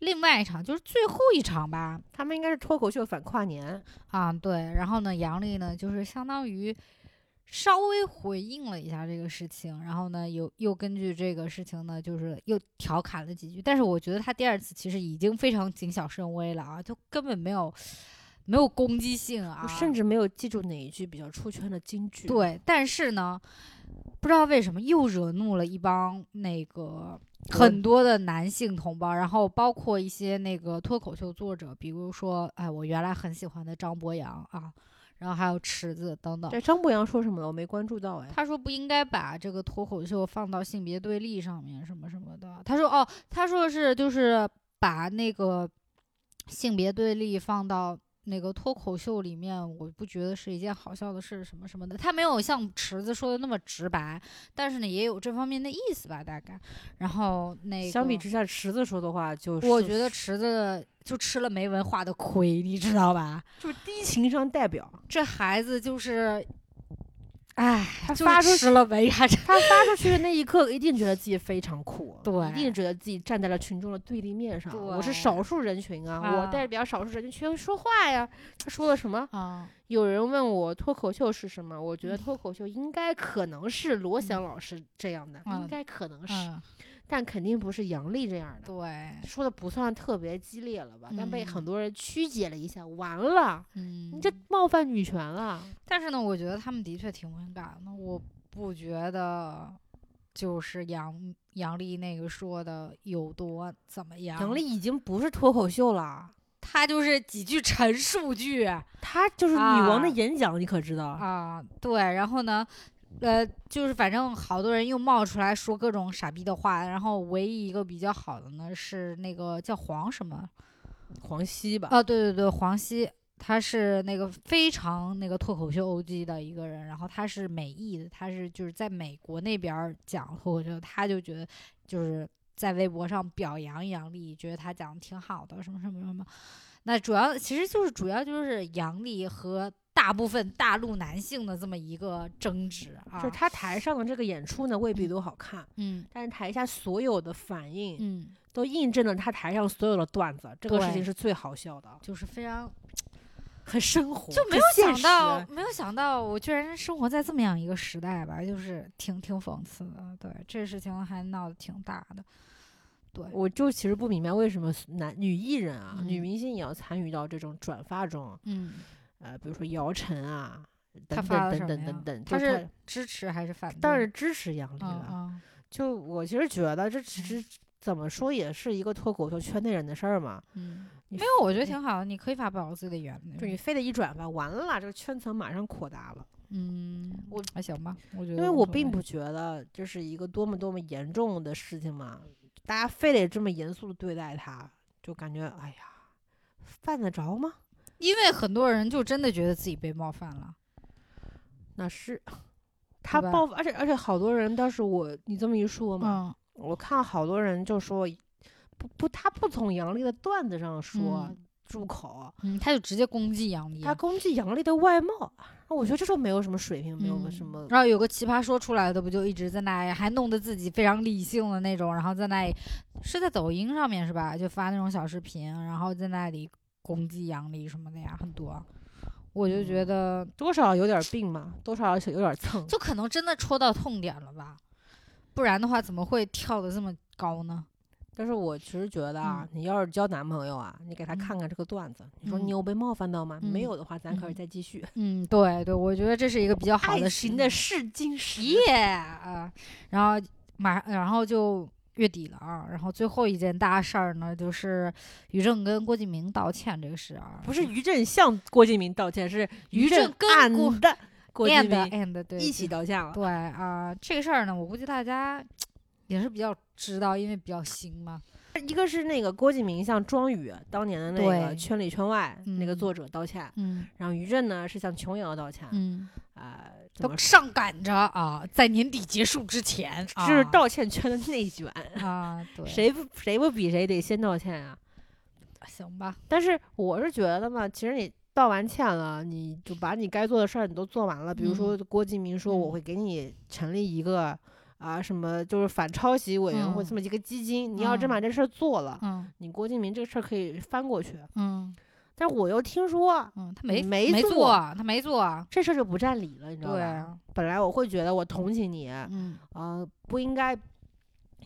另外一场就是最后一场吧，他们应该是脱口秀反跨年，啊对，然后呢，杨笠呢就是相当于稍微回应了一下这个事情，然后呢又又根据这个事情呢，就是又调侃了几句。但是我觉得他第二次其实已经非常谨小慎微了啊，就根本没有没有攻击性啊，甚至没有记住哪一句比较出圈的金句。，对，但是呢，不知道为什么又惹怒了一帮那个很多的男性同胞，然后包括一些那个脱口秀作者，比如说，哎，我原来很喜欢的张博洋啊，然后还有池子等等。这张博洋说什么了？我没关注到哎。他说不应该把这个脱口秀放到性别对立上面，什么什么的。他说哦，他说是就是把那个性别对立放到那个脱口秀里面，我不觉得是一件好笑的事，什么什么的。他没有像池子说的那么直白，但是呢，也有这方面的意思吧，大概。然后那个相比之下，池子说的话就是，我觉得池子就吃了没文化的亏，你知道吧？就是低情商代表。这孩子就是，哎，他发出去了没呀。他发出去的那一刻，一定觉得自己非常酷，对一定觉得自己站在了群众的对立面上。我是少数人群啊，我啊代表少数人群说话呀。他说了什么？啊，有人问我脱口秀是什么，我觉得脱口秀应该可能是罗翔老师这样的，嗯应该可能是，嗯，但肯定不是杨笠这样的。对，说的不算特别激烈了吧，但被嗯很多人曲解了一下，完了，嗯，你这冒犯女权了。但是呢，我觉得他们的确挺敏感的，我不觉得就是杨杨笠那个说的有多怎么样。杨笠已经不是脱口秀了，他就是几句陈述句啊她就是女王的啊演讲，你可知道啊？对，然后呢。呃，就是反正好多人又冒出来说各种傻逼的话，然后唯一一个比较好的呢是那个叫黄什么，黄西吧，啊，对对对，黄西，他是那个非常那个脱口秀 OG 的一个人，然后他是美裔的，他是就是在美国那边讲脱口秀，他就觉得就是在微博上表扬杨笠，觉得他讲的挺好的，什么什么什么。那主要其实就是主要就是杨笠和大部分大陆男性的这么一个争执啊，就是他台上的这个演出呢，未必都好看，嗯但是台下所有的反应嗯，都印证了他台上所有的段子，这个事情是最好笑的。就是非常 很生活，就没有想到，没有想到我居然生活在这么样一个时代吧，就是挺挺讽刺的。对，这事情还闹得挺大的。对，我就其实不明白为什么男女艺人啊、女嗯明星也要参与到这种转发中，嗯，呃，比如说姚晨啊，等等等等等等，他是支持还是反对？当然支持杨笠嗯了。嗯就我其实觉得这其实怎么说也是一个脱口秀圈内人的事儿嘛。嗯，你没有，我觉得挺好的，你可以发表自己的言论。就你非得一转发，完了这个圈层马上扩大了。嗯，我还行吧，我觉得因为我并不觉得这是一个多么多么严重的事情嘛，大家非得这么严肃的对待它，就感觉哎呀，犯得着吗？因为很多人就真的觉得自己被冒犯了。那是他吧报，而且而且好多人当时我你这么一说嘛，嗯，我看好多人就说不不，他不从杨笠的段子上说嗯入口，嗯，他就直接攻击杨笠。他攻击杨笠的外貌，我觉得这种没有什么水平，没有什么。然后有个奇葩说出来的，不就一直在那里，还弄得自己非常理性的那种，然后在那里是在抖音上面是吧？就发那种小视频，然后在那里攻击杨笠什么的呀，很多。我就觉得，多少有点病嘛，多少有点蹭。就可能真的戳到痛点了吧，不然的话怎么会跳得这么高呢？但是我其实觉得啊，嗯你要是交男朋友啊，你给他嗯看看这个段子，你说嗯你有被冒犯到吗？嗯没有的话，咱可以嗯再继续。嗯，对对，我觉得这是一个比较好爱的情的试金石。耶啊，然后马然后就月底了啊，然后最后一件大事儿呢，就是于正跟郭敬明道歉这个事啊，不是于正向郭敬明道歉，是于正跟郭郭敬明 and 对一起道歉了。对啊，这个事儿呢，我估计大家也是比较知道，因为比较新嘛。一个是那个郭敬明向庄宇当年的那个圈里圈外那个嗯作者道歉，嗯然后于正呢是向琼瑶道歉。嗯，啊，都上赶着啊，在年底结束之前，这是啊道歉圈的内卷，啊，对，谁不谁不比谁得先道歉啊？行吧？但是我是觉得嘛，其实你道完歉了，你就把你该做的事儿你都做完了。比如说郭敬明说我嗯会给你成立一个啊什么就是反抄袭委员会嗯这么一个基金，你要真嗯把这事儿做了，嗯你郭敬明这个事儿可以翻过去。嗯但是我又听说嗯，他没没做没做，他没做，这事儿就不占理了，你知道吧？对啊，本来我会觉得我同情你，嗯呃，不应该，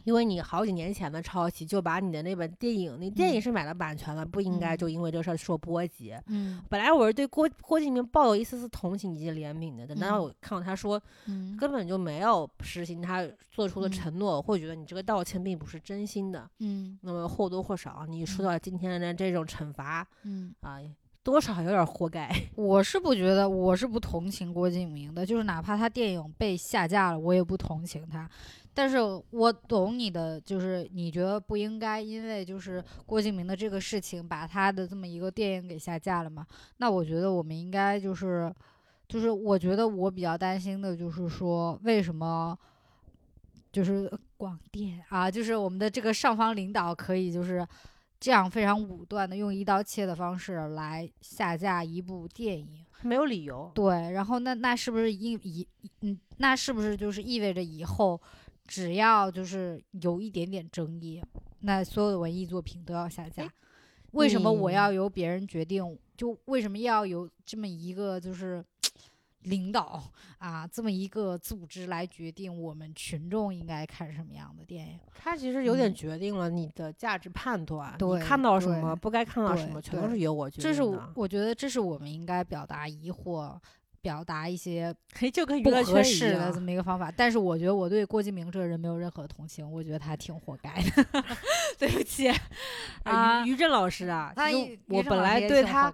因为你好几年前的抄袭，就把你的那本电影，你电影嗯是买了版权了，不应该嗯就因为这事儿受波及。嗯本来我是对郭郭敬明抱有一丝丝同情以及怜悯的，等到嗯我看到他说嗯根本就没有实行他做出的嗯承诺，我会觉得你这个道歉并不是真心的。嗯那么或多或少，你受嗯到今天的这种惩罚嗯，啊，多少有点活该。我是不觉得，我是不同情郭敬明的，就是哪怕他电影被下架了，我也不同情他。但是我懂你的，就是你觉得不应该因为就是郭敬明的这个事情把他的这么一个电影给下架了嘛？那我觉得我们应该就是，就是我觉得我比较担心的就是说，为什么就是广电啊，就是我们的这个上方领导可以就是这样非常武断的用一刀切的方式来下架一部电影。没有理由。对，然后那那是不是意以嗯，那是不是就是意味着以后只要就是有一点点争议，那所有的文艺作品都要下架？为什么我要由别人决定？就为什么要有这么一个就是 领导啊，这么一个组织来决定我们群众应该看什么样的电影？他其实有点嗯决定了你的价值判断，对你看到什么不该看到什么，全都是由我决定的。这是我我觉得这是我们应该表达疑惑。表达一些 嘿，就跟娱乐圈一合适的这。么一个方法。但是我觉得我对郭敬明这个人没有任何同情，我觉得他挺活该的。对不起啊，啊于，于正老师啊，他我本来对他。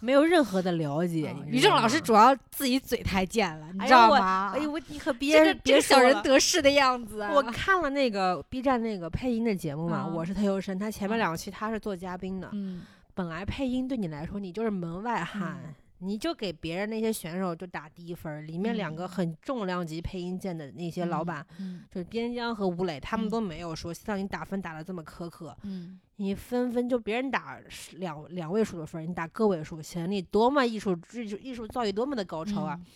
没有任何的了解。于正老师主要自己嘴太贱了，你知道吗？哎呦，我你可别别小人得势的样子啊！我看了那个 B 站那个配音的节目嘛，啊我是特优生，他前面啊两期他是做嘉宾的。嗯本来配音对你来说，你就是门外汉，嗯你就给别人那些选手就打低分儿。里面两个嗯很重量级配音键的那些老板，嗯就是边疆和吴磊，他们嗯都没有说像你打分打的这么苛刻。嗯你分分就别人打两两位数的分，你打个位数，显得你多么艺术艺术艺术造诣多么的高超啊！嗯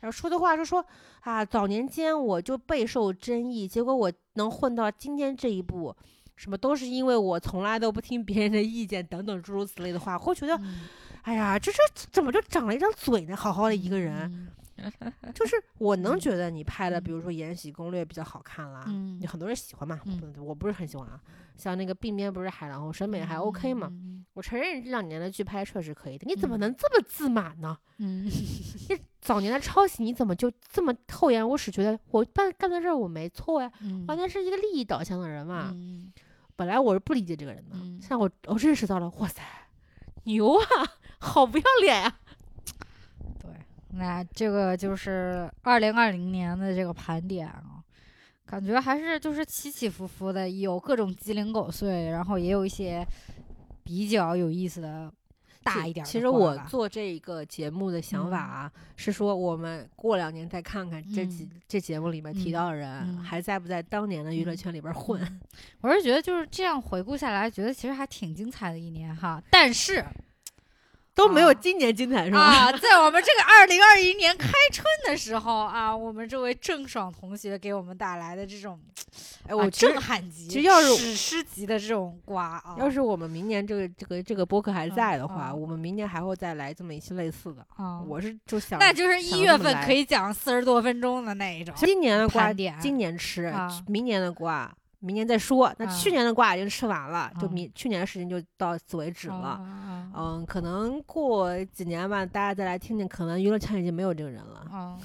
然后说的话就说啊，早年间我就备受争议，结果我能混到今天这一步，什么都是因为我从来都不听别人的意见等等诸如此类的话，会觉得嗯哎呀，这这怎么就长了一张嘴呢？好好的一个人，嗯就是我能嗯觉得你拍的，嗯比如说《延禧攻略》比较好看啦，嗯有很多人喜欢嘛，嗯我不是很喜欢啊。像那个鬓边不是海狼，我审美还 OK 嘛。嗯我承认这两年的剧拍确实可以的，你怎么嗯能这么自满呢？嗯早年的抄袭你怎么就这么厚颜无耻，觉得我办干的事儿我没错呀？嗯完全是一个利益导向的人嘛。嗯本来我是不理解这个人的，嗯现在我我认识到了，哇塞，牛啊，好不要脸呀、对，那这个就是二零二零年的这个盘点啊，感觉还是就是起起伏伏的，有各种鸡零狗碎，然后也有一些比较有意思的大一点儿其实我做这个节目的想法嗯啊，是说我们过两年再看看这几、嗯这节目里面提嗯到的人、嗯还在不在当年的娱乐嗯圈里边混。嗯我是觉得就是这样回顾下来，觉得其实还挺精彩的一年哈。但是都没有啊今年精彩是吧？啊，在我们这个二零二一年开春的时候啊，我们这位郑爽同学给我们带来的这种，哎，啊我震撼级、其实要是史诗级的这种瓜啊，要是我们明年这个这个这个播客还在的嗯话，嗯我们明年还会再来这么一期类似的。啊，我是就想，那就是一月份可以讲四十多分钟的那一种。今年的瓜点今年吃，啊明年的瓜明年再说。那啊去年的瓜已经吃完了，就啊明去年的事情就到此为止了。啊嗯，可能过几年吧，大家再来听听，可能娱乐圈已经没有这个人了，啊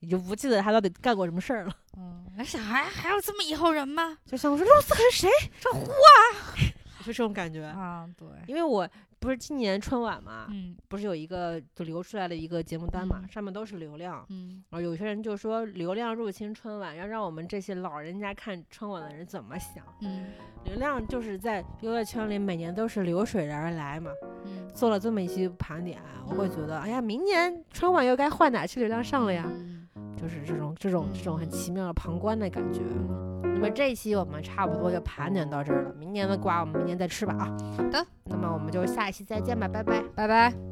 你就不记得他到底干过什么事儿了。嗯，那小孩还有这么一号人吗？就像我说，罗斯可是谁？这呼啊，就这种感觉。啊，对，因为我不是今年春晚嘛，嗯不是有一个就流出来的一个节目单嘛，嗯上面都是流量。嗯然后有些人就说流量入侵春晚，要让我们这些老人家看春晚的人怎么想？嗯流量就是在娱乐圈里每年都是流水而来嘛。嗯，做了这么一期盘点，我会觉得，哎呀，明年春晚又该换哪期流量上了呀？嗯就是这种这种这种很奇妙的旁观的感觉。那么这一期我们差不多就盘点到这儿了，明年的瓜我们明年再吃吧啊。好的，那么我们就下一期再见吧，拜拜。拜拜。